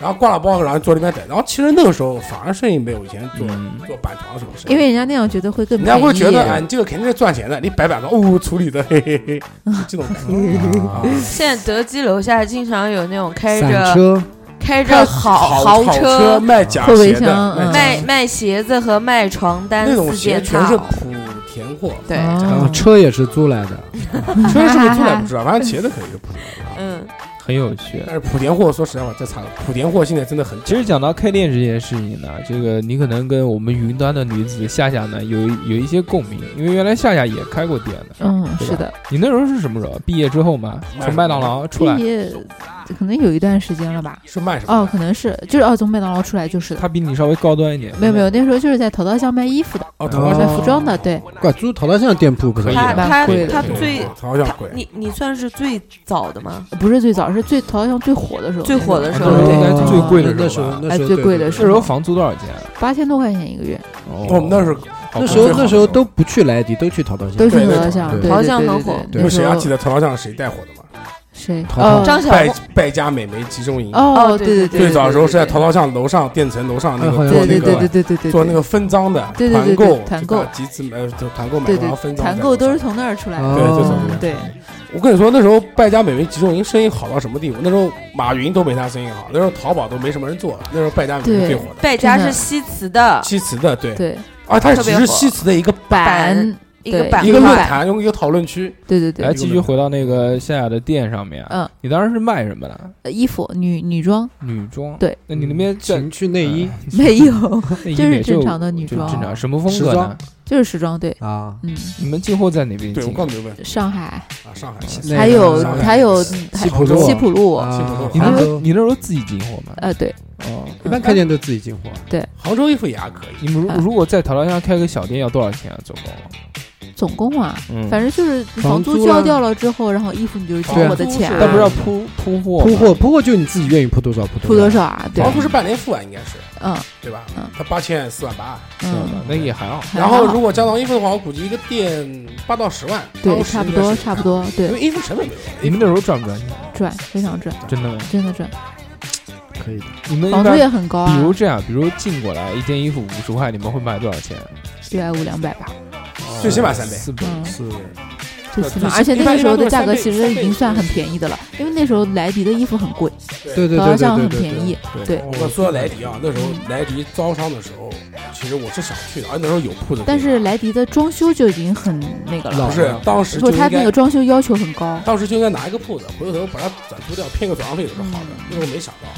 然后挂了包，然后坐里边等。然后其实那个时候反而生意没有以前做嗯做板床什么生意，因为人家那样觉得会更人便宜。家会觉得啊，你这个肯定是赚钱的，你摆板床哦处理的，嘿嘿嘿，就这种感觉。啊现在德基楼下经常有那种开着车开着豪豪豪车卖假鞋的，卖卖鞋子和卖床单那种鞋全是，莆田货，对，然哦后车也是租来的，车是不是租来不知道，反正鞋子肯定是莆田的。嗯，很有趣。但是莆田货，说实在话，再差了。莆田货现在真的很其实讲到开店这件事情呢，这个你可能跟我们云端的女子夏夏呢有有一些共鸣，因为原来夏夏也开过店的。嗯，是的，你那时候是什么时候？毕业之后嘛，从麦当劳出来毕，业可能有一段时间了吧？是卖什么？哦，可能是，就是哦，从麦当劳出来就是的。他比你稍微高端一点。没有没有，那时候就是在淘淘巷卖衣服的，哦，哦淘宝上卖服装的，对，怪租淘淘巷店铺不可以他的他贵的他对最。你你算是最早的吗？不是最早，是最淘淘巷最火的时候，最火的时候应该是最贵的那时时候吧。哎最贵的是那时候房租多少钱？八千多块钱一个月，哦我们那是好那时候贵那时候都不去莱迪，都去淘淘巷。都是对对淘淘巷，对对淘淘巷对对很火对你们谁还记得淘宝巷谁带火的吗？谁？淘淘哦败张小败败家美眉集中营。哦，哦对对对，最早的时候是在淘淘，淘巷楼上电层楼上那个做那对对对对个对对对，做那个分赃的对对对团购对，团购集资呃就团购买对然后分对，赃。团购都是。从那儿出来的，对就从那儿对，我跟你说，那时候败家美眉集中营生意好到什么地步？那时候马云都没他生意好，那时候淘宝都没什么人做，那时候败家美眉最火的。败家是西祠的西祠的对，对啊，它只是西祠的一个板，对一个板一个论，坛，用一个讨论区。对对对来，继续回到那个夏夏的店上面。嗯，你当时是卖什么的？呃衣服女女装女装。对，那你那边在情趣内衣，没有，就是正常的女装正常什么风格呢？就是时装，对，啊，嗯，你们进货在哪边对我进？刚没有问上海啊，上海那还有还有西还普路西普路，你那时候你那时候自己进货吗？呃，对，哦，一般开店都自己进货，对杭州衣服也还可以，你们如啊如果在淘淘上开个小店要多少钱啊？总共？总共啊，嗯，反正就是房房租交掉了之后，然后衣服你就是交我的钱啊，那不是要铺铺货？铺货铺货就你自己愿意铺多少铺铺多少啊？对。房，租是半年付啊，应该是。嗯。对吧？嗯？他八千四万八，嗯，那也还好。然后如果加上衣服的话，我估计一个店八到十万，对，差不多差不多，对，因为衣服成本没有，你们那时候赚不赚？钱？赚非常赚，真的吗？真的赚，可以的。你们房租也很高啊，比如这样，比如进过来一件衣服五十块，你们会卖多少钱？一百五两百吧，最起码三倍。四倍。四倍。最起码，而且那个时候的价格其实已经算很便宜的了，因为那时候莱迪的衣服很贵，对对对对好像对对，很便宜，对。对。我说到莱迪啊，那时候莱迪招商的时候，其实我是想去的，而且那时候有铺子但是莱迪的装修就已经很那个了，不是当时就说他那个装修要求很高，当时就应该拿一个铺子，回头把它转租掉，骗个转让费都是好的。那时候没想到，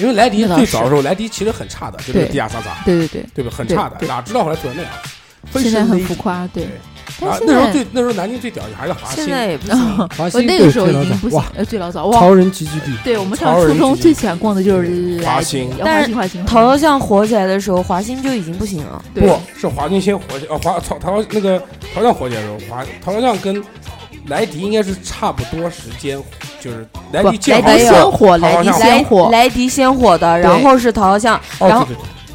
因为莱迪最早的时候，莱迪其实很差的，就那个对。地下商场，对对对，对吧？很差的，哪知道后来做成那样，分现在很浮夸，对那时候最那时候南京最屌的还是华兴，现在也不行。华兴我那个时候已经不行呃，最老早哇，超人集聚地，对我们上初中最喜欢逛的就是华兴呃但是华兴华兴，淘淘巷火起来的时候，华兴就已经不行了。对不是华兴先火起，呃，华淘淘那个淘巷火起来的时候，华淘淘巷跟莱迪应该是差不多时间，就是莱迪莱迪先火，莱迪先火，莱迪先火的，然后是淘淘像，然后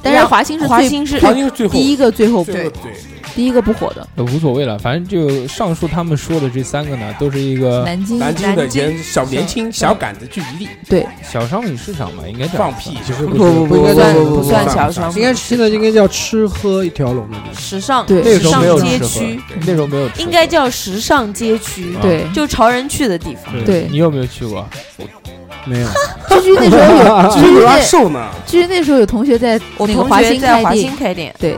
但是华兴是最华兴是，华兴是最后第一个最后最后对第一个不火的，呃无所谓了，反正就上述他们说的这三个呢，都是一个南京小年轻小杆子聚集地，对小商品市场嘛，应该叫放屁，其实不不是不不应该不算叫不算不小商品应该现在应该叫吃喝一条龙的地方。时尚对那个时尚时候没有街区，那时候没有吃应该叫时尚街区，啊对，就潮人去的地方。对你有没有去过？没有，居居那时候有，居居有他居那瘦呢，居居那时候有同学在我同学在华兴，开店，对，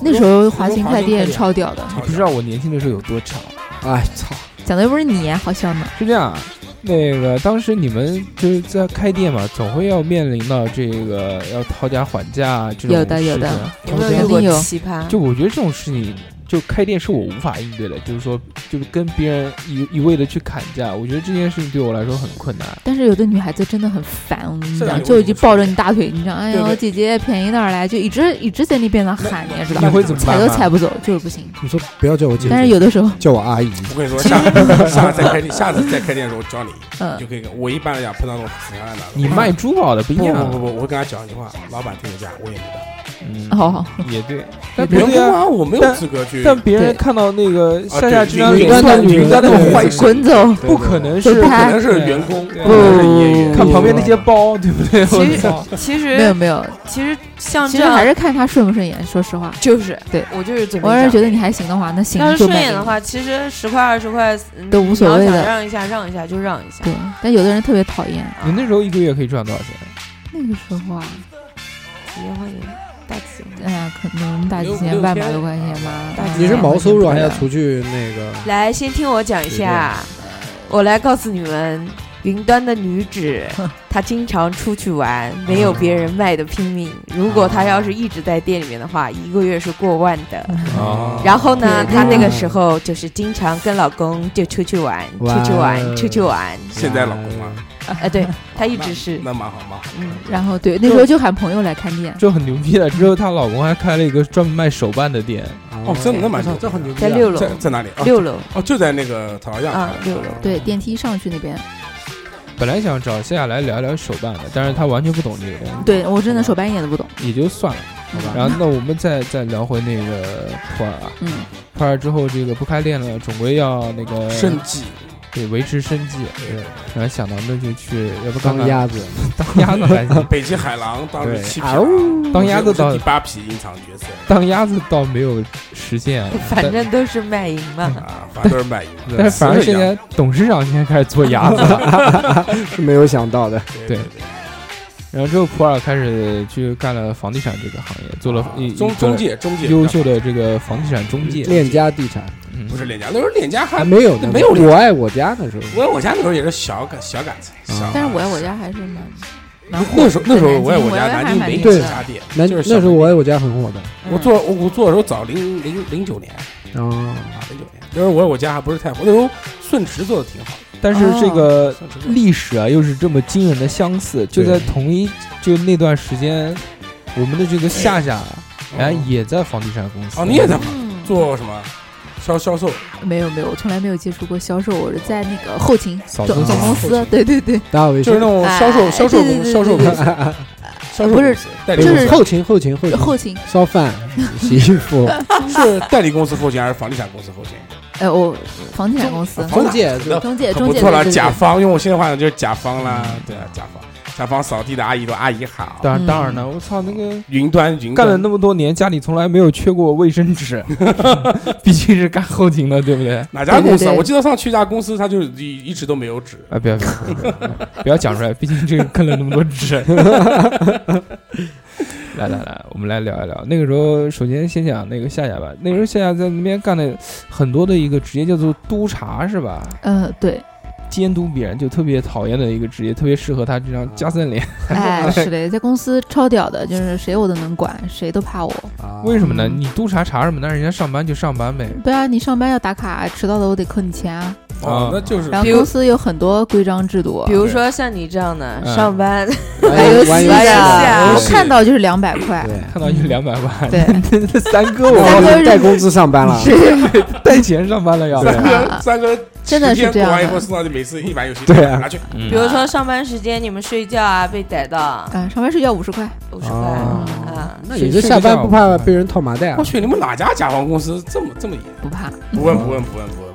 那时候华兴华开店兴开店超屌的，你不知道我年轻的时候有多吵。哎操，讲的又不是你，好笑吗，是这样啊，那个当时你们就是在开店嘛，总会要面临到这个要讨价还价啊这种有的有的事情有没有遇过肯定有。奇葩？就我觉得这种事情，就开店是我无法应对的，就是说，就是跟别人一一味的去砍价，我觉得这件事情对我来说很困难。但是有的女孩子真的很烦，我跟你讲，就已经抱着你大腿，你讲，哎呦姐姐便宜点儿来，就一直一直在那边上喊，你也知道你，会怎么踩？都踩不走，就是不行。你说不要叫我姐姐，但是有的时候，叫我阿姨。我跟你说，下 下次再开店，下次再开店的时候，我教你，嗯就可以我一般来讲碰到那种死缠烂打的，你卖珠宝的不一样，不不不不，我会跟他讲一句话，老板听我价，我也没的。嗯，哦，也对，但别员人工啊，我没有资格去。但别人看到那个啊夏夏对这张脸云端的算云端的对坏滚走！不可能是不可能是员工，对不可能是业余。看旁边那些包，对不对？其实其实，没有没有，其实像其实这样还是看他顺不顺眼。说实话，就是对我就是我要是觉得你还行的话，那行要是。顺眼的话，其实十块二十块嗯都无所谓的让一下让一下就让一下。对，但有的人特别讨厌。你那时候一个月可以赚多少钱？那个时候啊，几千块钱，大几千。哎呀，可能大几六千、万把多块钱吧大。几千你是毛收入还要出？去那个？来，先听我讲一下，我来告诉你们，云端的女子，她经常出去玩，没有别人卖的拼命。如果她要是一直在店里面的话，一个月是过万的。哦然后呢，对她那个时候就是经常跟老公就出去玩，出去玩，出去玩。现在老公啊，呃，对，她一直是，那蛮好蛮好。嗯，然后对，那时候就喊朋友来看店。就很牛逼的。之后她老公还开了一个专门卖手办的店，哦真的那蛮这很牛逼啊。在六楼在，在哪里？哦六楼哦，就在那个草样啊，六楼。对，电梯上去那边。本来想找夏夏来聊聊手办的，但是她完全不懂这个东西，对我真的手办一点都不懂。也就算了。好吧然后那我们再再聊回那个普洱啊，嗯，普洱之后这个不开店了，总归要那个生计，对维持生计，对然后想到那就去，要不当鸭子，当鸭子还行，北极海狼当时对七匹当鸭子倒我是第八匹隐藏角色 当鸭子倒没有实现，反正都是卖淫嘛。啊，反正都是卖淫。但是反而现在董事长现在开始做鸭子了，是没有想到的。对对然后之后普洱开始去干了房地产这个行业，做了一中中介中介优秀的这个房地产中介，链家地产嗯。不是链家，那时候链家还还没有呢，没有我爱我家那时候。我爱我家那时候也是小杆小杆子，啊小但是我爱我家还是蛮蛮火那时候那时候我爱我家南京南京唯一对家店，南就是那时候我爱我家很火的。我做我我做的时候早零零零九年。哦，啊零九年，那时候我爱我家还不是太火，那时候顺驰做的挺好，但是这个历史啊，又是这么惊人的相似，就在同一就那段时间，我们的这个夏夏，哎，也在房地产公司。哦，你也在嗯，做什么销销售？没有没有，我从来没有接触过销售，我是在那个后勤总总公司，对对对，打扫卫就是那，种销售哎销售公销售公司销售不是代理就是公司。后勤后勤后勤。后勤，烧饭 洗衣服。是代理公司后勤还是房地产公司后勤？哎，我房地产公司。中介那中介中介不错了，甲方用我现在话讲就是甲方啦，对啊，甲方，甲方扫地的阿姨都阿姨好，当然嗯当然了，我操，那个云端云干了那么多年，家里从来没有缺过卫生纸，毕竟是干后勤的，对不对？哪家公司我记得上去一家公司，他就一一直都没有纸。啊，不要 不要讲出来，毕竟这个坑了那么多纸。来来来，我们来聊一聊。那个时候，首先先讲那个夏夏吧。那个时候夏夏在那边干的很多的一个职业叫做督察，是吧？嗯对，监督别人就特别讨厌的一个职业，特别适合他这张加森脸。哎 是的，在公司超屌的，就是谁我都能管，谁都怕我。啊。为什么呢？嗯你督查查什么那？人家上班就上班呗。对啊，你上班要打卡，迟到了我得扣你钱啊。哦，那就是。然后公司有很多规章制度，比如说像你这样的嗯。上班，玩游戏啊。我看到就是两百块，对，看到一两百万，对，三哥我带工资上班了，带钱上班了要。三个啊。三个真的是这样完以后，送到你每次一玩游戏，对啊拿去。嗯比如说上班时间你们睡觉啊被逮到啊，上班睡觉五十块，五十块哦啊，那你这下班不怕被人套麻袋啊我？去，你们哪家甲方公司这么这么严？不怕。不问不问不问不问不问。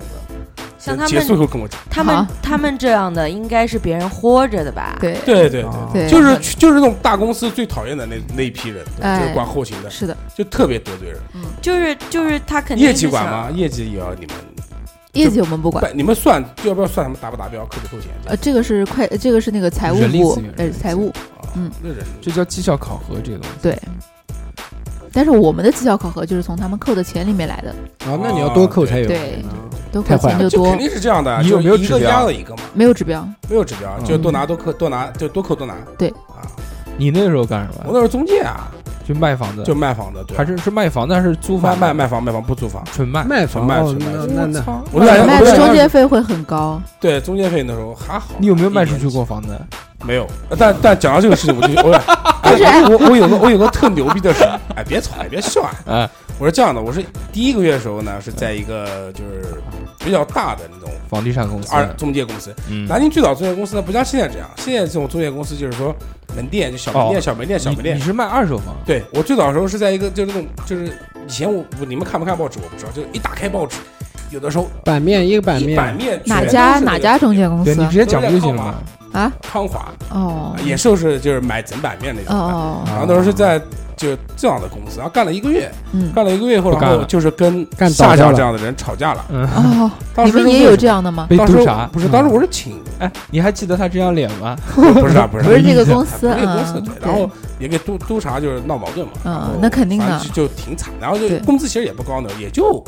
像他结束以们后跟我讲。他们他们这样的应该是别人豁着的吧？对对对哦对，对，就是就是那种大公司最讨厌的那那一批人，哎就是管后勤的，是的，就特别得罪人。就是就是他肯定业绩管吗？业绩也要你们业绩我们不管。不，你们算要不要算他们达不达标，扣不扣钱？呃，这个是快，这个是那个财务人力部资源，呃，财务啊嗯，那人这叫绩效考核，这个东西。对。但是我们的绩效考核就是从他们扣的钱里面来的，啊，那你要多扣才有。对啊多太坏了扣钱就多肯，定是这样的。你有没有就一个指标压了一个嘛？没有指标。没有指标，就多拿多扣多拿，就多扣多拿。对啊，你那时候干什么？我那时候中介啊，就卖房子，就卖房子，对，还是是卖房子还是租卖房？卖卖房卖房不租房。纯卖。卖房哦卖纯卖那那我在卖的我在中介费会很高，对中介费那时候还好。你有没有卖出去过房子？没有，但但讲到这个事情，我就我但是哎我我有个我有个特牛逼的事，哎，别吵，别笑啊！啊，我是这样的，我是第一个月的时候呢，是在一个就是比较大的那种房地产公司。二中介公司。嗯，南京最早中介公司呢，不像现在这样，现在这种中介公司就是说门店就小门店、哦小门店、小门店你你。是卖二手房？对我最早的时候是在一个就是那种就是以前我我你们看不看报纸我不知道，就一打开报纸，有的时候版面一个版面，版面哪家哪家中介公司？对你直接讲不就行了吗？啊？康华哦。也就是就是买整版面那哦种。哦，然后那时候是在就这样的公司，然后干了一个月，嗯。干了一个月后，然后就是跟干倒夏夏这样的人吵架了。嗯，哦，当你们也有这样的吗？被当时督察不是，当时我是请，哎，你还记得他这张脸吗？不是啊，不是啊。不是这个公不司，是这个公司嗯对，然后也给督督察就是闹矛盾嘛，嗯那肯定的。就就挺惨，然后就工资其实也不高呢，也就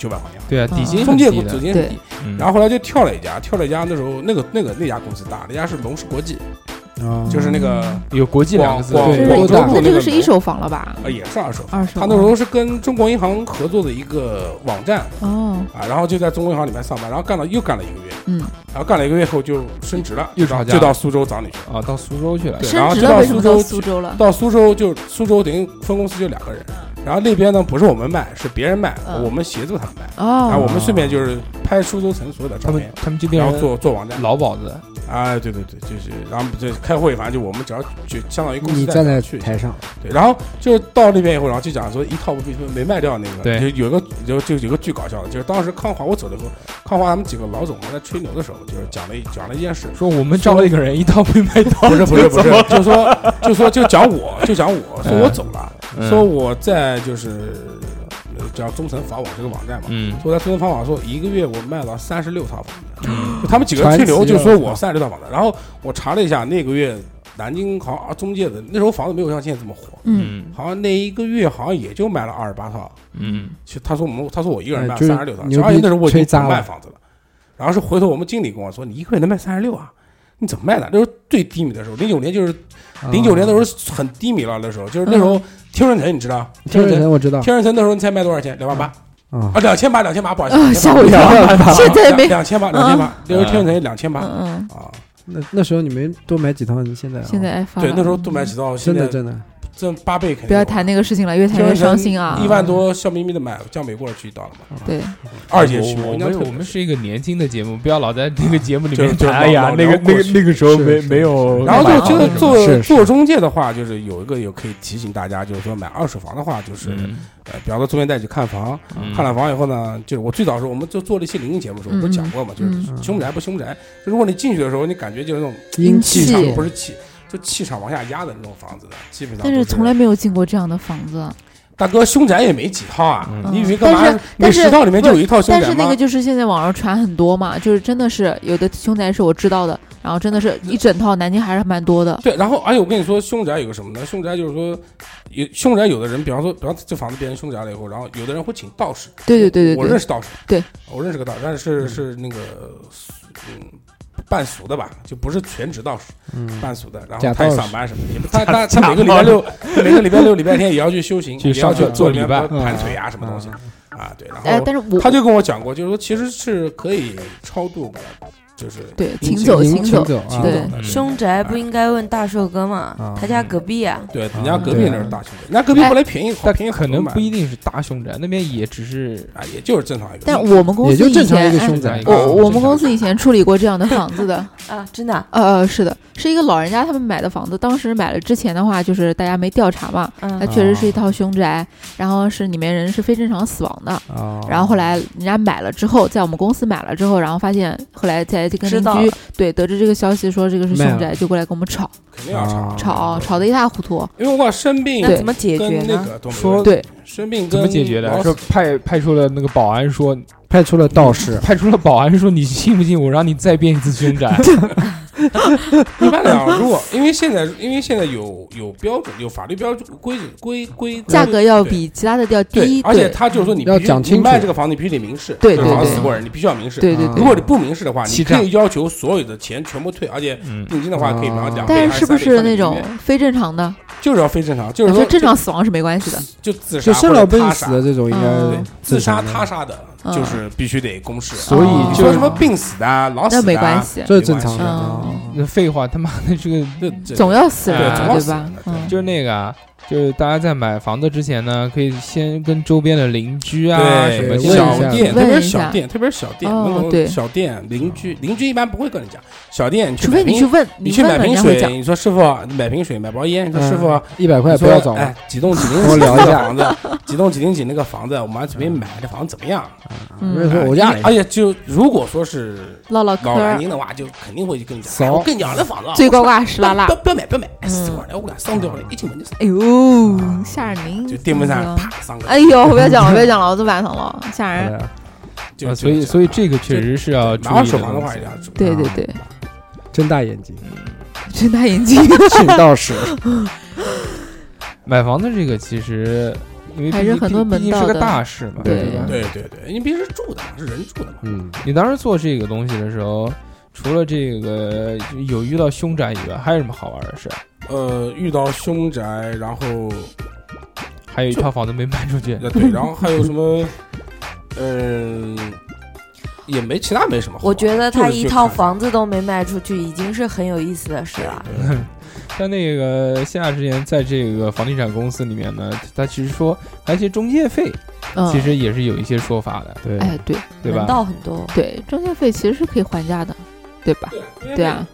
九百块钱，对啊，嗯底薪中介公很低的资金很低，嗯然后后来就跳了一家，跳了一家，那时候那个那个那家公司大，那家是龙氏国际，啊就是那个有国际两个字，广对广州那这个是一手房了吧？啊，也是二手。二手。他那时候是跟中国银行合作的一个网站哦，啊，然后就在中国银行里面上班，然后干了又干了一个月，嗯，然后干了一个月后就升职了，又吵架就到苏州找你去了。啊，到苏州去了。对然后升职了，苏州苏州了？到苏州就苏州等于分公司就两个人，然后那边呢不是我们卖，是别人卖，嗯。我们协助他们卖，哦，然后我们顺便就是拍苏州城所有的他们照片，他们这边然后人做做网站。老鸨子，啊，对对对，就是然后就开会，反正就我们只要就相当于公司你站在去，台上，对，然后就到那边以后，然后就讲说一套没没卖掉那个，对就有一个就就有个巨搞笑的，就是当时康华我走的时候，康华他们几个老总还在吹牛的时候，就是讲了一讲了一件事，说我们招了一个人，一套没卖掉。不是不是不是，就说就说就讲我就讲我说我走了，嗯说我在就是呃叫中诚法网这个网站嘛，嗯。说在中诚法网说一个月我卖了三十六套房子，他们几个人吹牛就说我三十六套房子，然后我查了一下那个月南京好像啊中介的那时候房子没有像现在这么火，嗯，好像那一个月好像也就卖了二十八套，嗯。其实他说我们他说我一个人卖三十六套，牛逼而且那时候我已经不卖房子了，然后是回头我们经理跟我说你一个月能卖三十六啊，你怎么卖的？那时候最低迷的时候，零九年就是啊。零九年的时候很低迷了，那时候就是那时候天润城，你知道？天润城，我知道天润城那时候你猜卖多少钱？两万八啊。啊，两千八，两千八，不好意啊思，吓我一跳。现在没两千八，两千八，那时候天润腾两千八啊，那那时候你们多买几套，你现在啊。现在爱发对，那时候多买几套，现在真的真的挣八倍肯定。不要谈那个事情了，越谈越伤心啊！一万多笑眯眯的买江北过了去一刀了嘛，对，二姐去，我我们我们是一个年轻的节目，不要老在那个节目里面谈。哎呀，那个那个聊过去那个时候没没有然后就就做做中介的话，就是有一个有可以提醒大家，就是说买二手房的话，就是嗯。呃，比方说中介带你去看房，嗯。看了房以后呢，就是我最早的时候我们就做了一期灵异节目的时候，我不是讲过嘛，就是嗯凶宅不凶宅，就如果你进去的时候，你感觉就是那种阴气气。场不是气，就气场往下压的那种房子的，基本上但是从来没有进过这样的房子。大哥凶宅也没几套啊，嗯你以为干嘛但是？每但是十套里面就有一套凶宅但是那个？就是现在网上传很多嘛，就是真的是有的凶宅是我知道的，然后真的是一整套，南京还是蛮多的。对，然后而且我跟你说，凶宅有个什么呢？凶宅就是说，有凶宅，有的人，比方说，比方这房子变成凶宅了以后，然后有的人会请道士。对对对对对我认识道士。对，我认识个道士，但是是那个嗯半俗的吧，就不是全职道士，嗯。半俗的。然后他也上班什么的，也不他他 他每个礼拜六，他每个礼拜六、礼拜天也要去修行，去也要去做里面礼拜盘腿啊什么东西。啊？对，然哎，后但是他就跟我讲过，就是说其实是可以超度的，就是对请走迎请走，请对走对。凶宅不应该问大寿哥嘛啊？他家隔壁啊，对，人家隔壁那是大凶宅，人家隔壁后来便宜，好但便宜可能不一定是大凶宅，那边也只是啊，也就是正常一个。但我们公司以就正常一个凶宅哎。我我们公司以前处理过这样的房子的，啊，真的啊，呃呃，是的，是一个老人家他们买的房子，当时买了之前的话，就是大家没调查嘛，它嗯，确实是一套凶宅，然后是里面人是非正常死亡的，啊，然后后来人家买了之后，在我们公司买了之后，然后发现后来在跟邻居对得知这个消息说这个是凶宅，就过来跟我们吵肯定要吵啊，吵吵得一塌糊涂，因为我生病那怎么解决那呢？个说对。生病怎么解决的？说派派出了那个保安说，派出了道士，派出了保安说，你信不信我让你再变一次凶宅？一般来讲，如果因为现在因为现在有有标准有法律标准规则规规价格要比其他的要低，，而且对他就是说你必须你要讲清楚。卖这个房子你必须得明示，对对对房子死过人，你必须要明示。啊对对对。如。果你不明示的话，你可以要求所有的钱全部退，而且嗯，定金的话可以比方两倍但是是不是那种非正常的？就是要非正常，就是说正常死亡是没关系的。就自杀就生老病或者他杀死的这种应嗯。该自杀他杀的，嗯。就是必须得公示。所以哦你就说什么病死的啊、老死的没关系，这是正常的。那废话，他妈的这个这这总要死人对啊，总要对。吧就是那个啊，就是大家在买房子之前呢，可以先跟周边的邻居啊什么小店，特别是小店，特别是小店，哦那种对。小店邻居，邻居一般不会跟你讲。小店，除非你去，问，你去买瓶水。你说师傅买瓶水，买包烟，你说师傅嗯一百块不要找哎，几栋几零几那聊一下。个房子，几栋几零几那个房子，我们准备买，这房子怎么样？嗯。比如说我家里而且就如果说是唠唠嗑老南，京的话，就肯定会去跟你讲，我跟你讲，那房子啊最高挂十拉拉不。不要买不要买，死过人，我给他上吊了，一进门就是，哎呦，吓人您！就电风扇嗯啪上个，哎呦，不要讲了，不要讲了，我都晚上了，吓人。所以所以这个确实是要注意买二手房的话也要注意。对对对，睁大眼睛，睁大眼睛。请道士。买房的这个其实因为毕竟还是很多毕毕竟是个的大事嘛，对吧？对对对，你毕竟是住的嘛，是人住的嘛。嗯，你当时做这个东西的时候，除了这个有遇到凶宅以外，还有什么好玩的事？呃，遇到凶宅，然后还有一套房子没卖出去，呃对，然后还有什么，嗯，也没其他没什么好玩。我觉得他一套房子都没卖出去，已经是很有意思的事了。对 像那个夏之前在这个房地产公司里面呢，他其实说而且中介费嗯，其实也是有一些说法的，对，哎，对对吧？门道很多，对，中介费其实是可以还价的，对吧？对对啊，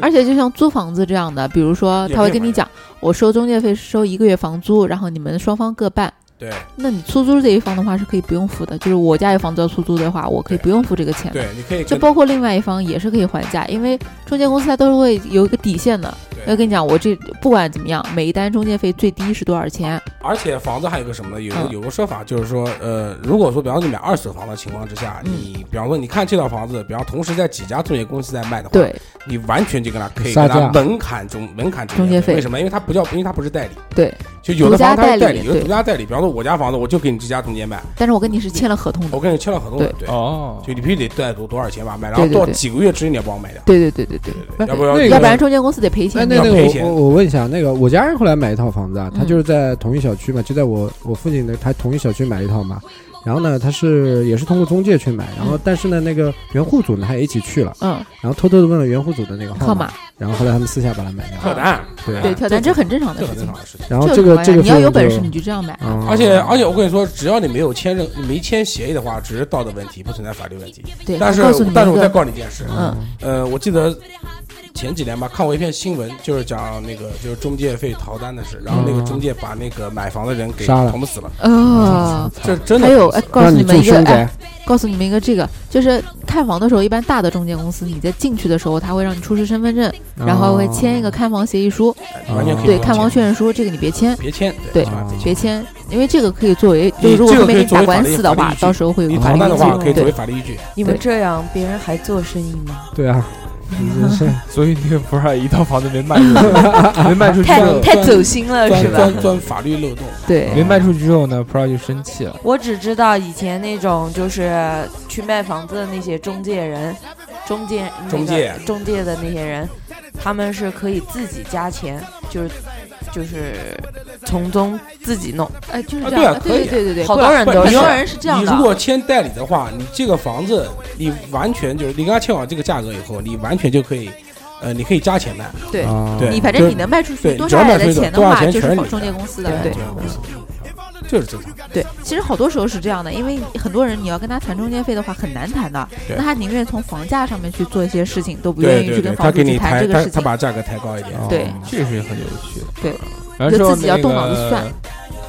而且就像租房子这样的，比如说他会跟你讲，我收中介费是收一个月房租，然后你们双方各半。对那你出租这一方的话是可以不用付的，就是我家有房子要出租的话，我可以不用付这个钱的。对，你可以就包括另外一方也是可以还价，因为中介公司它都是会有一个底线的，对我跟你讲，我这不管怎么样，每一单中介费最低是多少钱？而且房子还有个什么呢？有有个说法就是说，呃，如果说比方说你买二手房的情况之下，嗯你比方说你看这套房子，比方同时在几家中介公司在卖的话，对你完全就跟他可以杀价跟他门槛中门槛中介费为什么？因为他不叫，因为他不是代理，对，就有的独家房子他是代理，有的独家代理。比方说我家房子，我就给你这家中介卖，但是我跟你是签了合同的我。跟你签了合同的，对，哦，就你必须得带多多少钱把它卖，然后对对对多少几个月之内你要帮我卖掉，对对对对对对，对，要不然要不然中介公司得赔哎，钱。那那个我我我问一下，那个我家人后来买一套房子啊，他嗯就是在同一小区嘛，就在我我附近的，他同一小区买一套嘛。然后呢，他是也是通过中介去买，然后但是呢，那个原户主呢，他也一起去了，嗯，然后偷偷的问了原户主的那个号码，然后后来他们私下把它买掉了。跳单，对对，跳单这很正常的这很正事情。常的事情。然后这这个这个个你要有本事你就这样买。嗯而且而且我跟你说，只要你没有签任你没签协议的话，只是道德问题，不存在法律问题。对，但是但是我再，告诉你一件事，嗯呃，我记得前几年吧，看过一篇新闻，就是讲那个就是中介费逃单的事，然后那个中介把那个买房的人给杀了。捅死了，呃，这真的还有哎告诉你你们一个，哎，，告诉你们一个这个，就是看房的时候，一般大的中介公司，你在进去的时候，他会让你出示身份证，然后会签一个看房协议书，哎完全可以对，看房确认书，这个你别签，别签，对别签，因为这个可以作为，就是如果这个可以后面跟你打官司的话，到时候会有你法律依逃单的话可以据。作为对，法律依据。你们这样，别人还做生意吗？对啊，你这是所以那个不是一套房子没卖出去，没卖出去，太太走心了是吧？钻钻钻法律漏洞，对，没卖出去之后呢，Pro 就生气了。我只知道以前那种就是去卖房子的那些中介人，中介、那个中介中介的那些人，他们是可以自己加钱，就是就是从中自己弄。哎，就是啊这样，对啊可以对对对对，好多人都是很多人是这样的你如。果签代理的话，你这个房子你完全就是你跟他签好这个价格以后，你完全就可以，呃，你可以加钱卖。对，啊对你反正你能卖出去对多下来的只要卖出去钱的话，多少钱就是全是你中介公司的。对对就是正常。对，其实好多时候是这样的，因为很多人你要跟他谈中介费的话很难谈的，那他宁愿从房价上面去做一些事情，都不愿意去跟房主去谈这个事情。他把价格抬高一点。哦对这很有趣的。对，然自己要动脑子算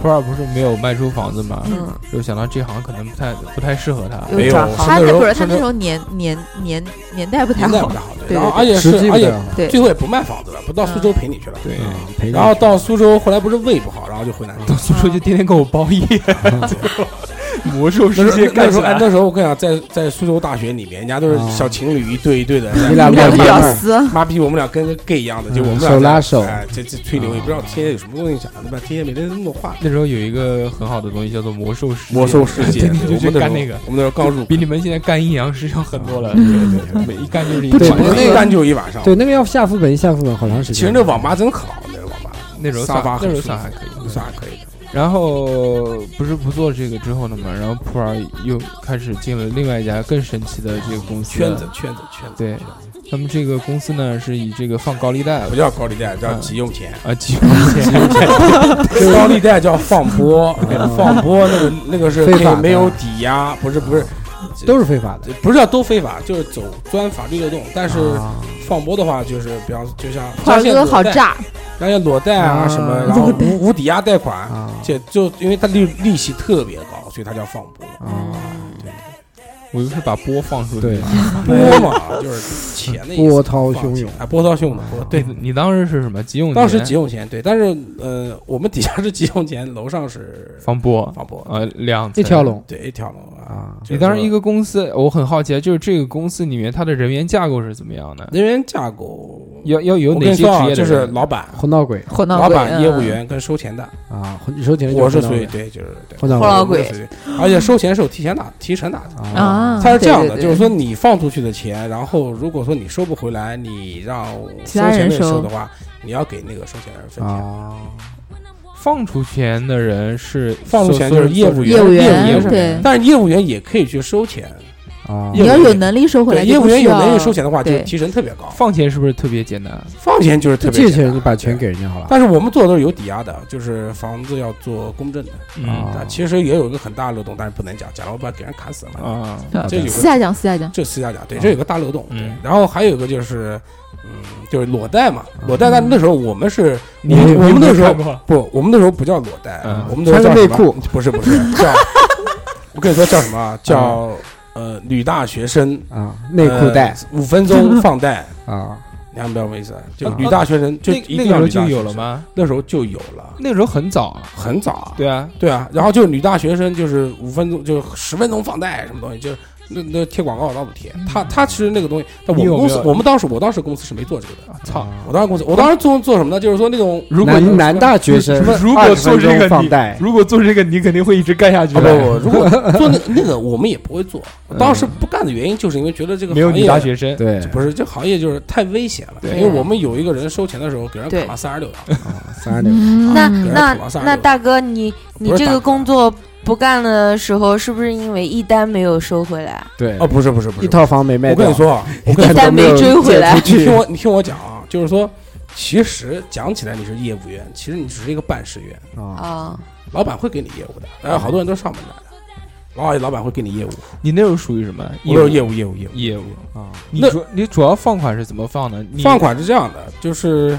个 Pro 不是没有卖出房子嘛，嗯，就想到这行可能不太不太适合他。没有他那时候那不是他那时候年年年年代不太好。年代不，太好，对。然后而且是而且最后也不卖房子了，不到苏州陪你去了。对，嗯赔然后到苏州，后来不是胃不好，然后就回南京。到。苏州就天天给我包夜，魔兽世界干起来，。那时候哎那时候我跟你讲，在在苏州大学里面，人家都是小情侣一对一对的，你俩你两个乱妈屌丝，妈逼，我们俩跟个 gay 一样的，就我们俩手拉手哎，这这吹牛也不知道天天有什么东西讲，对吧？天天每天那么话。那时候有一个很好的东西叫做魔兽世界，魔兽世界，天 天就对我们那时候去干那个，我们那时候刚入，比你们现在干阴阳师要狠多了。对对对，每一干就是一晚上那个一干就一晚上。对，那个要下副本一下副本好长时间。其实那网吧真好，那个网吧那时候沙发算那时候算还可以。算还可以的。然后不是不做这个之后呢嘛，然后普洱又开始进了另外一家更神奇的这个公司。圈子圈子圈子，对圈子。他们这个公司呢是以这个放高利贷。不叫高利贷，叫嗯急用钱。啊，急用钱，急用钱。高利贷叫放拨，放拨那个那个是非法的。可以没有抵押，不是不是。都是非法的。不是叫都非法，就是走钻法律漏洞。但是啊。放播的话，就是比方就像块儿哥好炸，像现在裸贷啊啊什么，然后无无抵押贷款，啊且就因为它利利息特别高，所以它叫放波。啊！我以为是把波放出去对了。波嘛，就是钱的意思。波涛汹涌啊，波涛汹涌的波。对，你你当时是什么急用钱？当时急用钱，对，但是呃，我们底下是急用钱，楼上是放波放波，呃两一条龙对，一条龙啊。你当时一个公司，我很好奇，啊就是这个公司里面它的人员架构是怎么样的？人员架构，要要有哪些职业就是？老板、混闹鬼混闹鬼板、业务嗯员跟收钱的，啊，收钱的我是属于对，就是对。混闹鬼而且收钱是有提前打、提成打的。啊，它是这样的，就是说你放出去的钱，然后如果说你收不回来，你让其他人收钱的人收收的话，你要给那个收钱人分钱。啊，放出钱的人是放出钱就是业务员，业务员对。但是业务员也可以去收钱，啊，你要有能力收回来对，业务员有能力收钱的话，就提成特别高。放钱是不是特别简单？放钱就是特别借简单钱你把钱给人家好了但是我们做的都是有抵押的，就是房子要做公证的。嗯啊但其实也有一个很大漏洞，但是不能讲，讲了我把给人砍死了嘛。啊，这有个私下讲，私下讲，这私下讲，对，啊这有个大漏洞。然后还有一个就是，嗯，就是裸贷嘛，裸贷。但那时候我们是，我你们我们那时候候不，我们那时候不叫裸贷嗯，我们那时候叫什么穿内裤，不是不是叫，我跟你说叫什么啊？叫呃女大学生啊，内裤带呃五分钟 放贷。啊，你还不知道什么意思？就啊女大学生就那一定要那个时候就女大学生？有了吗？那时候就有了，那时候很早啊。很早啊。对啊，对啊，然后就女大学生就是五分钟就十分钟放贷什么东西，就那那贴广告到处贴。他他其实那个东西，但我们公司我们当时我当时公司是没做这个的。啊操！我当时公司我当时做做什么呢？就是说那种如果男男大学生什么如果做这个你，如果做这个，你肯定会一直干下去啊不如果 做那那个我们也不会做。当时不干的原因就是因为觉得这个没有女行业大学生，对，不是这行业就是太危险了。因为我们有一个人收钱的时候给人对砍了三十六刀，三十六，嗯那那捅了36那大哥，你你这个工作不干的时候，是不是因为一单没有收回来？对哦，，不是不是不是，一套房没卖掉，我跟你说啊，我跟你说一单没追回来你听我，你听我讲啊，就是说，其实讲起来你是业务员，其实你只是一个办事员，啊，啊，老板会给你业务的，然后好多人都上门来的，老板老板会给你业务，你那时候属于什么？业务业务业务业务。业务。啊，你主你主要放款是怎么放的？你放款是这样的，就是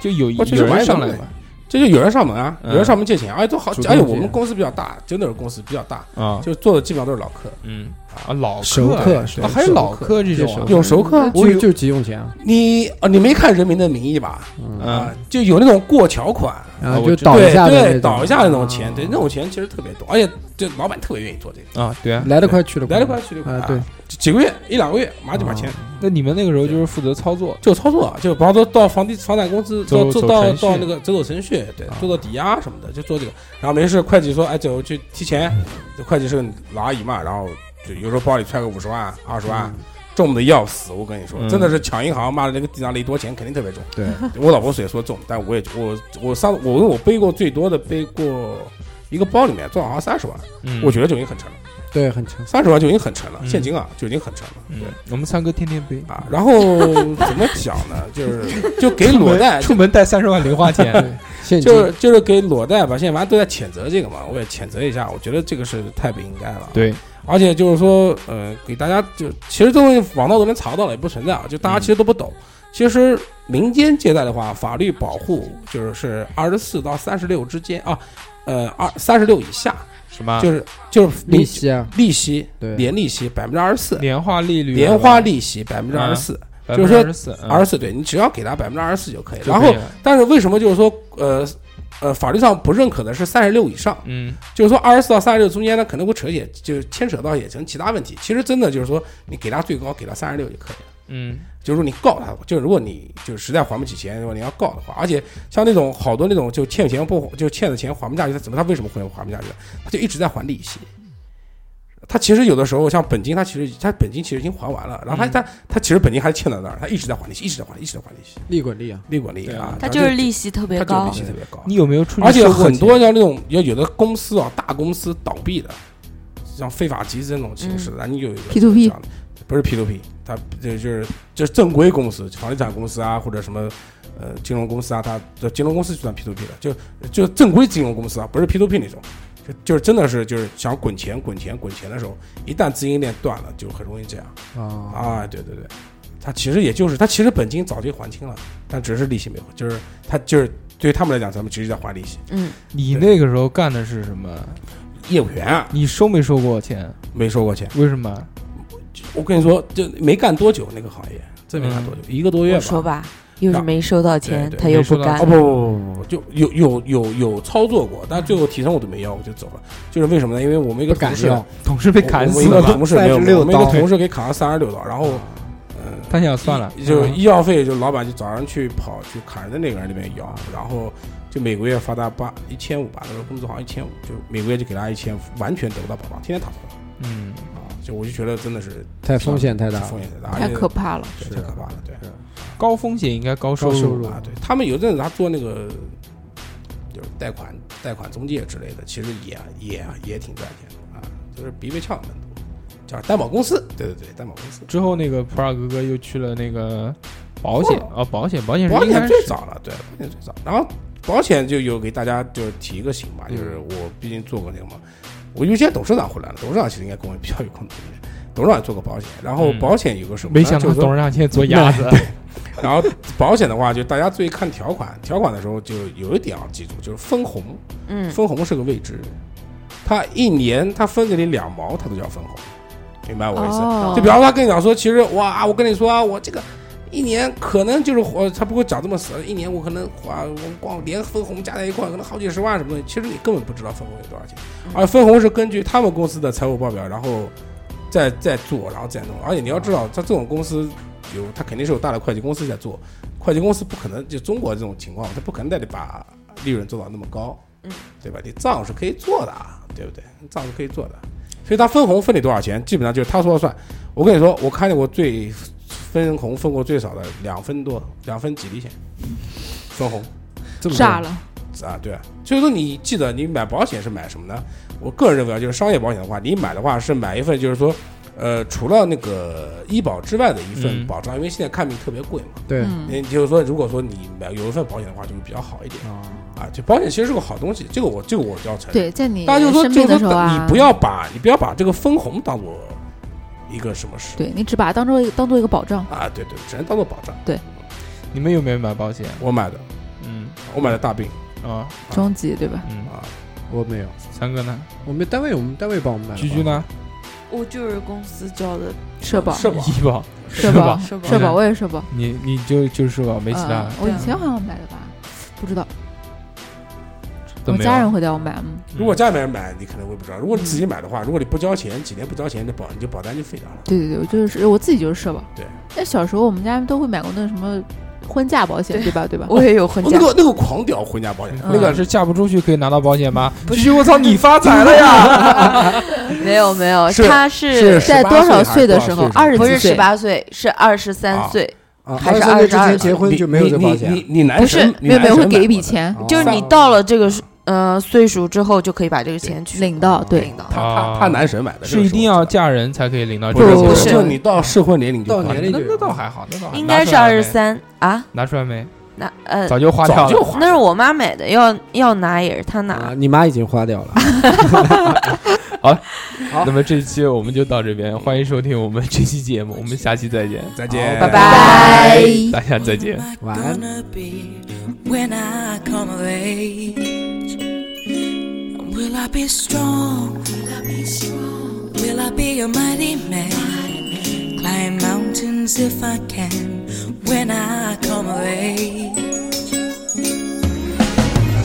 就有我其实有人上来嘛？这就有人上门啊，嗯。有人上门借钱，而且都好，而且我们公司比较大，就那种公司比较大，啊，就做的基本上都是老客，嗯啊，老熟客啊客啊还有老客客这种啊有熟客，我有就就急用钱啊，你啊，你没看《人民的名义》吧？嗯，啊，就有那种过桥款，然后我知道对就倒一下的那对，种倒一下的那种钱，啊对，那种钱其实特别多，而且这老板特别愿意做这个，啊，对啊。来得快去得快来得快去得快啊，对，几个月一两个月马上就把钱那你们那个时候就是负责操作，就操作，就比方说到房地房产公司走到做到程序到那个走走程序，对，做做抵押什么的，就做这个。然后没事，会计说，哎，走去提钱，这会计是个老阿姨嘛，然后就有时候包里揣个五十万、二十万，重的要死。我跟你说，嗯真的是抢银行，妈的那个地上那一多钱肯定特别重。对，我老婆也说重，但我也我我上我我背过最多的背过一个包里面，装好像三十万，嗯，我觉得就已经很沉了，对，很沉，三十万就已经很沉了，嗯现金啊就已经很沉了。对，我们三哥天天背，啊，然后怎么讲呢？就是就给裸贷，出门带三十万零花钱，现金就是就是给裸贷吧。现在反正都在谴责这个嘛，我也谴责一下。我觉得这个是太不应该了。，对，而且就是说，呃，给大家就其实这东西网络都能查到了，也不存在啊。就大家其实都不懂。其实民间借贷的话，法律保护就是是二十四到三十六之间啊，呃，二三十六以下，什么？就是就是利息啊，利息对，年利息百分之二十四，年化利率，年化利息百分之二十四，就是说二十四，二十四，对你只要给他百分之二十四就可以了。然后但是为什么就是说，呃呃，法律上不认可的是三十六以上，嗯就是说二十四到三十六中间呢，可能会扯一些，就牵扯到也成其他问题。其实真的就是说，你给他最高给他三十六就可以了。嗯就是说你告他，就如果你就实在还不起钱，如果你要告的话，而且像那种好多那种就欠钱不就欠的钱还不下去，他怎么他为什么会还不下去？他就一直在还利息。他其实有的时候像本金，他其实他本金其实已经还完了，然后他嗯。他他其实本金还欠在那儿，他一直在还利息，一直在还利息，一直在还利息，利滚利啊，利滚利啊啊，它就是利息特别高。他利。息特别高。你有没有出而且很多像那种要有的公司啊，大公司倒闭的，像非法集资那种形式的，咱、你有一个 P2P 这样的不是 P to P，它这就是就是正规公司，房地产公司啊，或者什么呃金融公司啊，它这金融公司就算 P to P 的，就就正规金融公司啊，不是 P to P 那种，就就是真的是就是想滚钱滚钱滚钱的时候，一旦资金链断了，就很容易这样啊，啊，对对对。他其实也就是，他其实本金早就还清了，但只是利息没还，就是他就是对于他们来讲，咱们只是在还利息。嗯，你那个时候干的是什么？业务员啊，你收没收过钱？没收过钱。为什么？我跟你说，就没干多久那个行业，真没干多久，一个多月吧。说吧，又是没收到钱，他又不干哦。不不不不不，就有有有有操作过，但最后提成我都没要，我就走了。就是为什么呢？因为我们一个同事，同事被砍我们一个死了，同事没有，我们一个刀同事给砍了三十六刀，然后，嗯，他想算了，就嗯医药费，就老板就早上去跑去砍人的那个人那边要，然后就每个月发他八一千五吧，那个工资好像一千五，就每个月就给他一千五，完全得不到保障，天天躺着嗯，啊！就我就觉得真的是太风险太大，风险太大，太可怕了。太可怕了，对。高风险应该高收高收入啊，对他们有阵子他做那个就是贷款贷款中介之类的，其实也也也挺赚钱的啊，就是比比呛门徒，叫担保公司，对对对，担保公司。之后那个普洱哥哥又去了那个保险啊，保险保险是保险应该最早了，对，保险最早。然后保险就有给大家就是提一个醒吧，就是我毕竟做过那个嘛，我因为现在董事长回来了，董事长其实应该跟我比较有共同点。董事长也做过保险，然后嗯保险有个什么呢？没想到就是董事长现在做鸭子，然后保险的话，就大家注意看条款，条款的时候就有一点要记住，就是分红。嗯，分红是个未知，他一年他分给你两毛，他都叫分红，明白我意思？哦就比方说他跟你讲说，其实哇，我跟你说啊，我这个一年可能就是我，他不会讲这么死，一年我可能花，我光连分红加在一块，可能好几十万什么的，其实你根本不知道分红有多少钱，而分红是根据他们公司的财务报表，然后再再做，然后再弄，而且你要知道，他这种公司有，他肯定是有大的会计公司在做，会计公司不可能就中国这种情况，他不可能带你把利润做到那么高，嗯，对吧？你账是可以做的，对不对？账是可以做的，所以他分红分你多少钱，基本上就是他说了算。我跟你说，我看见过最分红分过最少的两分多，两分几厘钱，分红这么多炸了，啊，对啊。所以说你记得你买保险是买什么呢？我个人认为啊，就是商业保险的话，你买的话是买一份，就是说。呃，除了那个医保之外的一份嗯保障，因为现在看病特别贵嘛，对嗯，也就是说，如果说你买有一份保险的话，就会比较好一点啊，啊。就保险其实是个好东西，这个我这个我要承认。对，在你大家就说，生就是说病的时候啊，你不要把你不要把这个分红当做一个什么事对你只把它当做一个当做一个保障。啊，对对，只能当做保障。对你们有没有买保险？我买的，嗯我买的大病啊终极对吧？嗯，啊，我没有，三哥呢？我们单位我们单位帮我们买的。居居？呢？我就是公司交的社保，社保医保，社保保，社保社保，我也社保，你你就就是社保，没其他嗯，我以前好像买的吧，不知道。我家人会带我买，吗，如果家里面人买，你可能会不知道；如果你自己买的话，如果你不交钱，几年不交钱，那保你就保单就废掉了。对对对，我就是我自己就是社保。对，那小时候我们家都会买过那什么婚嫁保险，对。对吧？对吧？我也有婚嫁，那，个那个狂屌婚嫁保险，嗯。那个是嫁不出去可以拿到保险吗？不是，我操，你发财了呀！没 有没有，他是在多少岁的时候？二十不是十，八岁，是二十三啊岁，啊，还是二十三岁之前结婚就没有这保险你你你男不是没有没有会给一笔钱，哦就是你到了这个呃岁数之后，就可以把这个钱去领到对领到。他啊他他男神买的，是一定要嫁人才可以领到这个钱？不是，就你到适婚年龄就到年龄那就那倒还好，那倒还应该是二十三啊，拿出来没？那呃，早就花掉了。早就花那是我妈买的，要要拿也是她啊拿。，你妈已经花掉了。好那么这一期我们就到这边，欢迎收听我们这期节目，我们下期再见，再见，拜拜。大家再见。晚安。I be strong? Will I be strong? Will I be a mighty man? Climb mountains if I can when I come of age.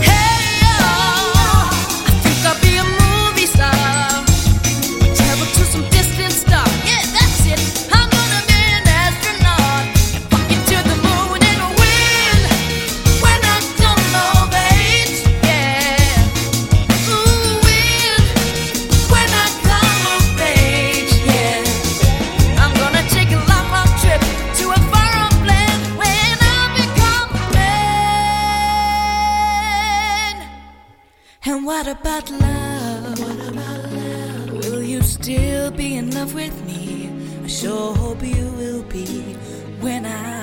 Hey, oh, I think I'll be a movie star. And what about love? What about love? Will you still be in love with me? I sure hope you will be when I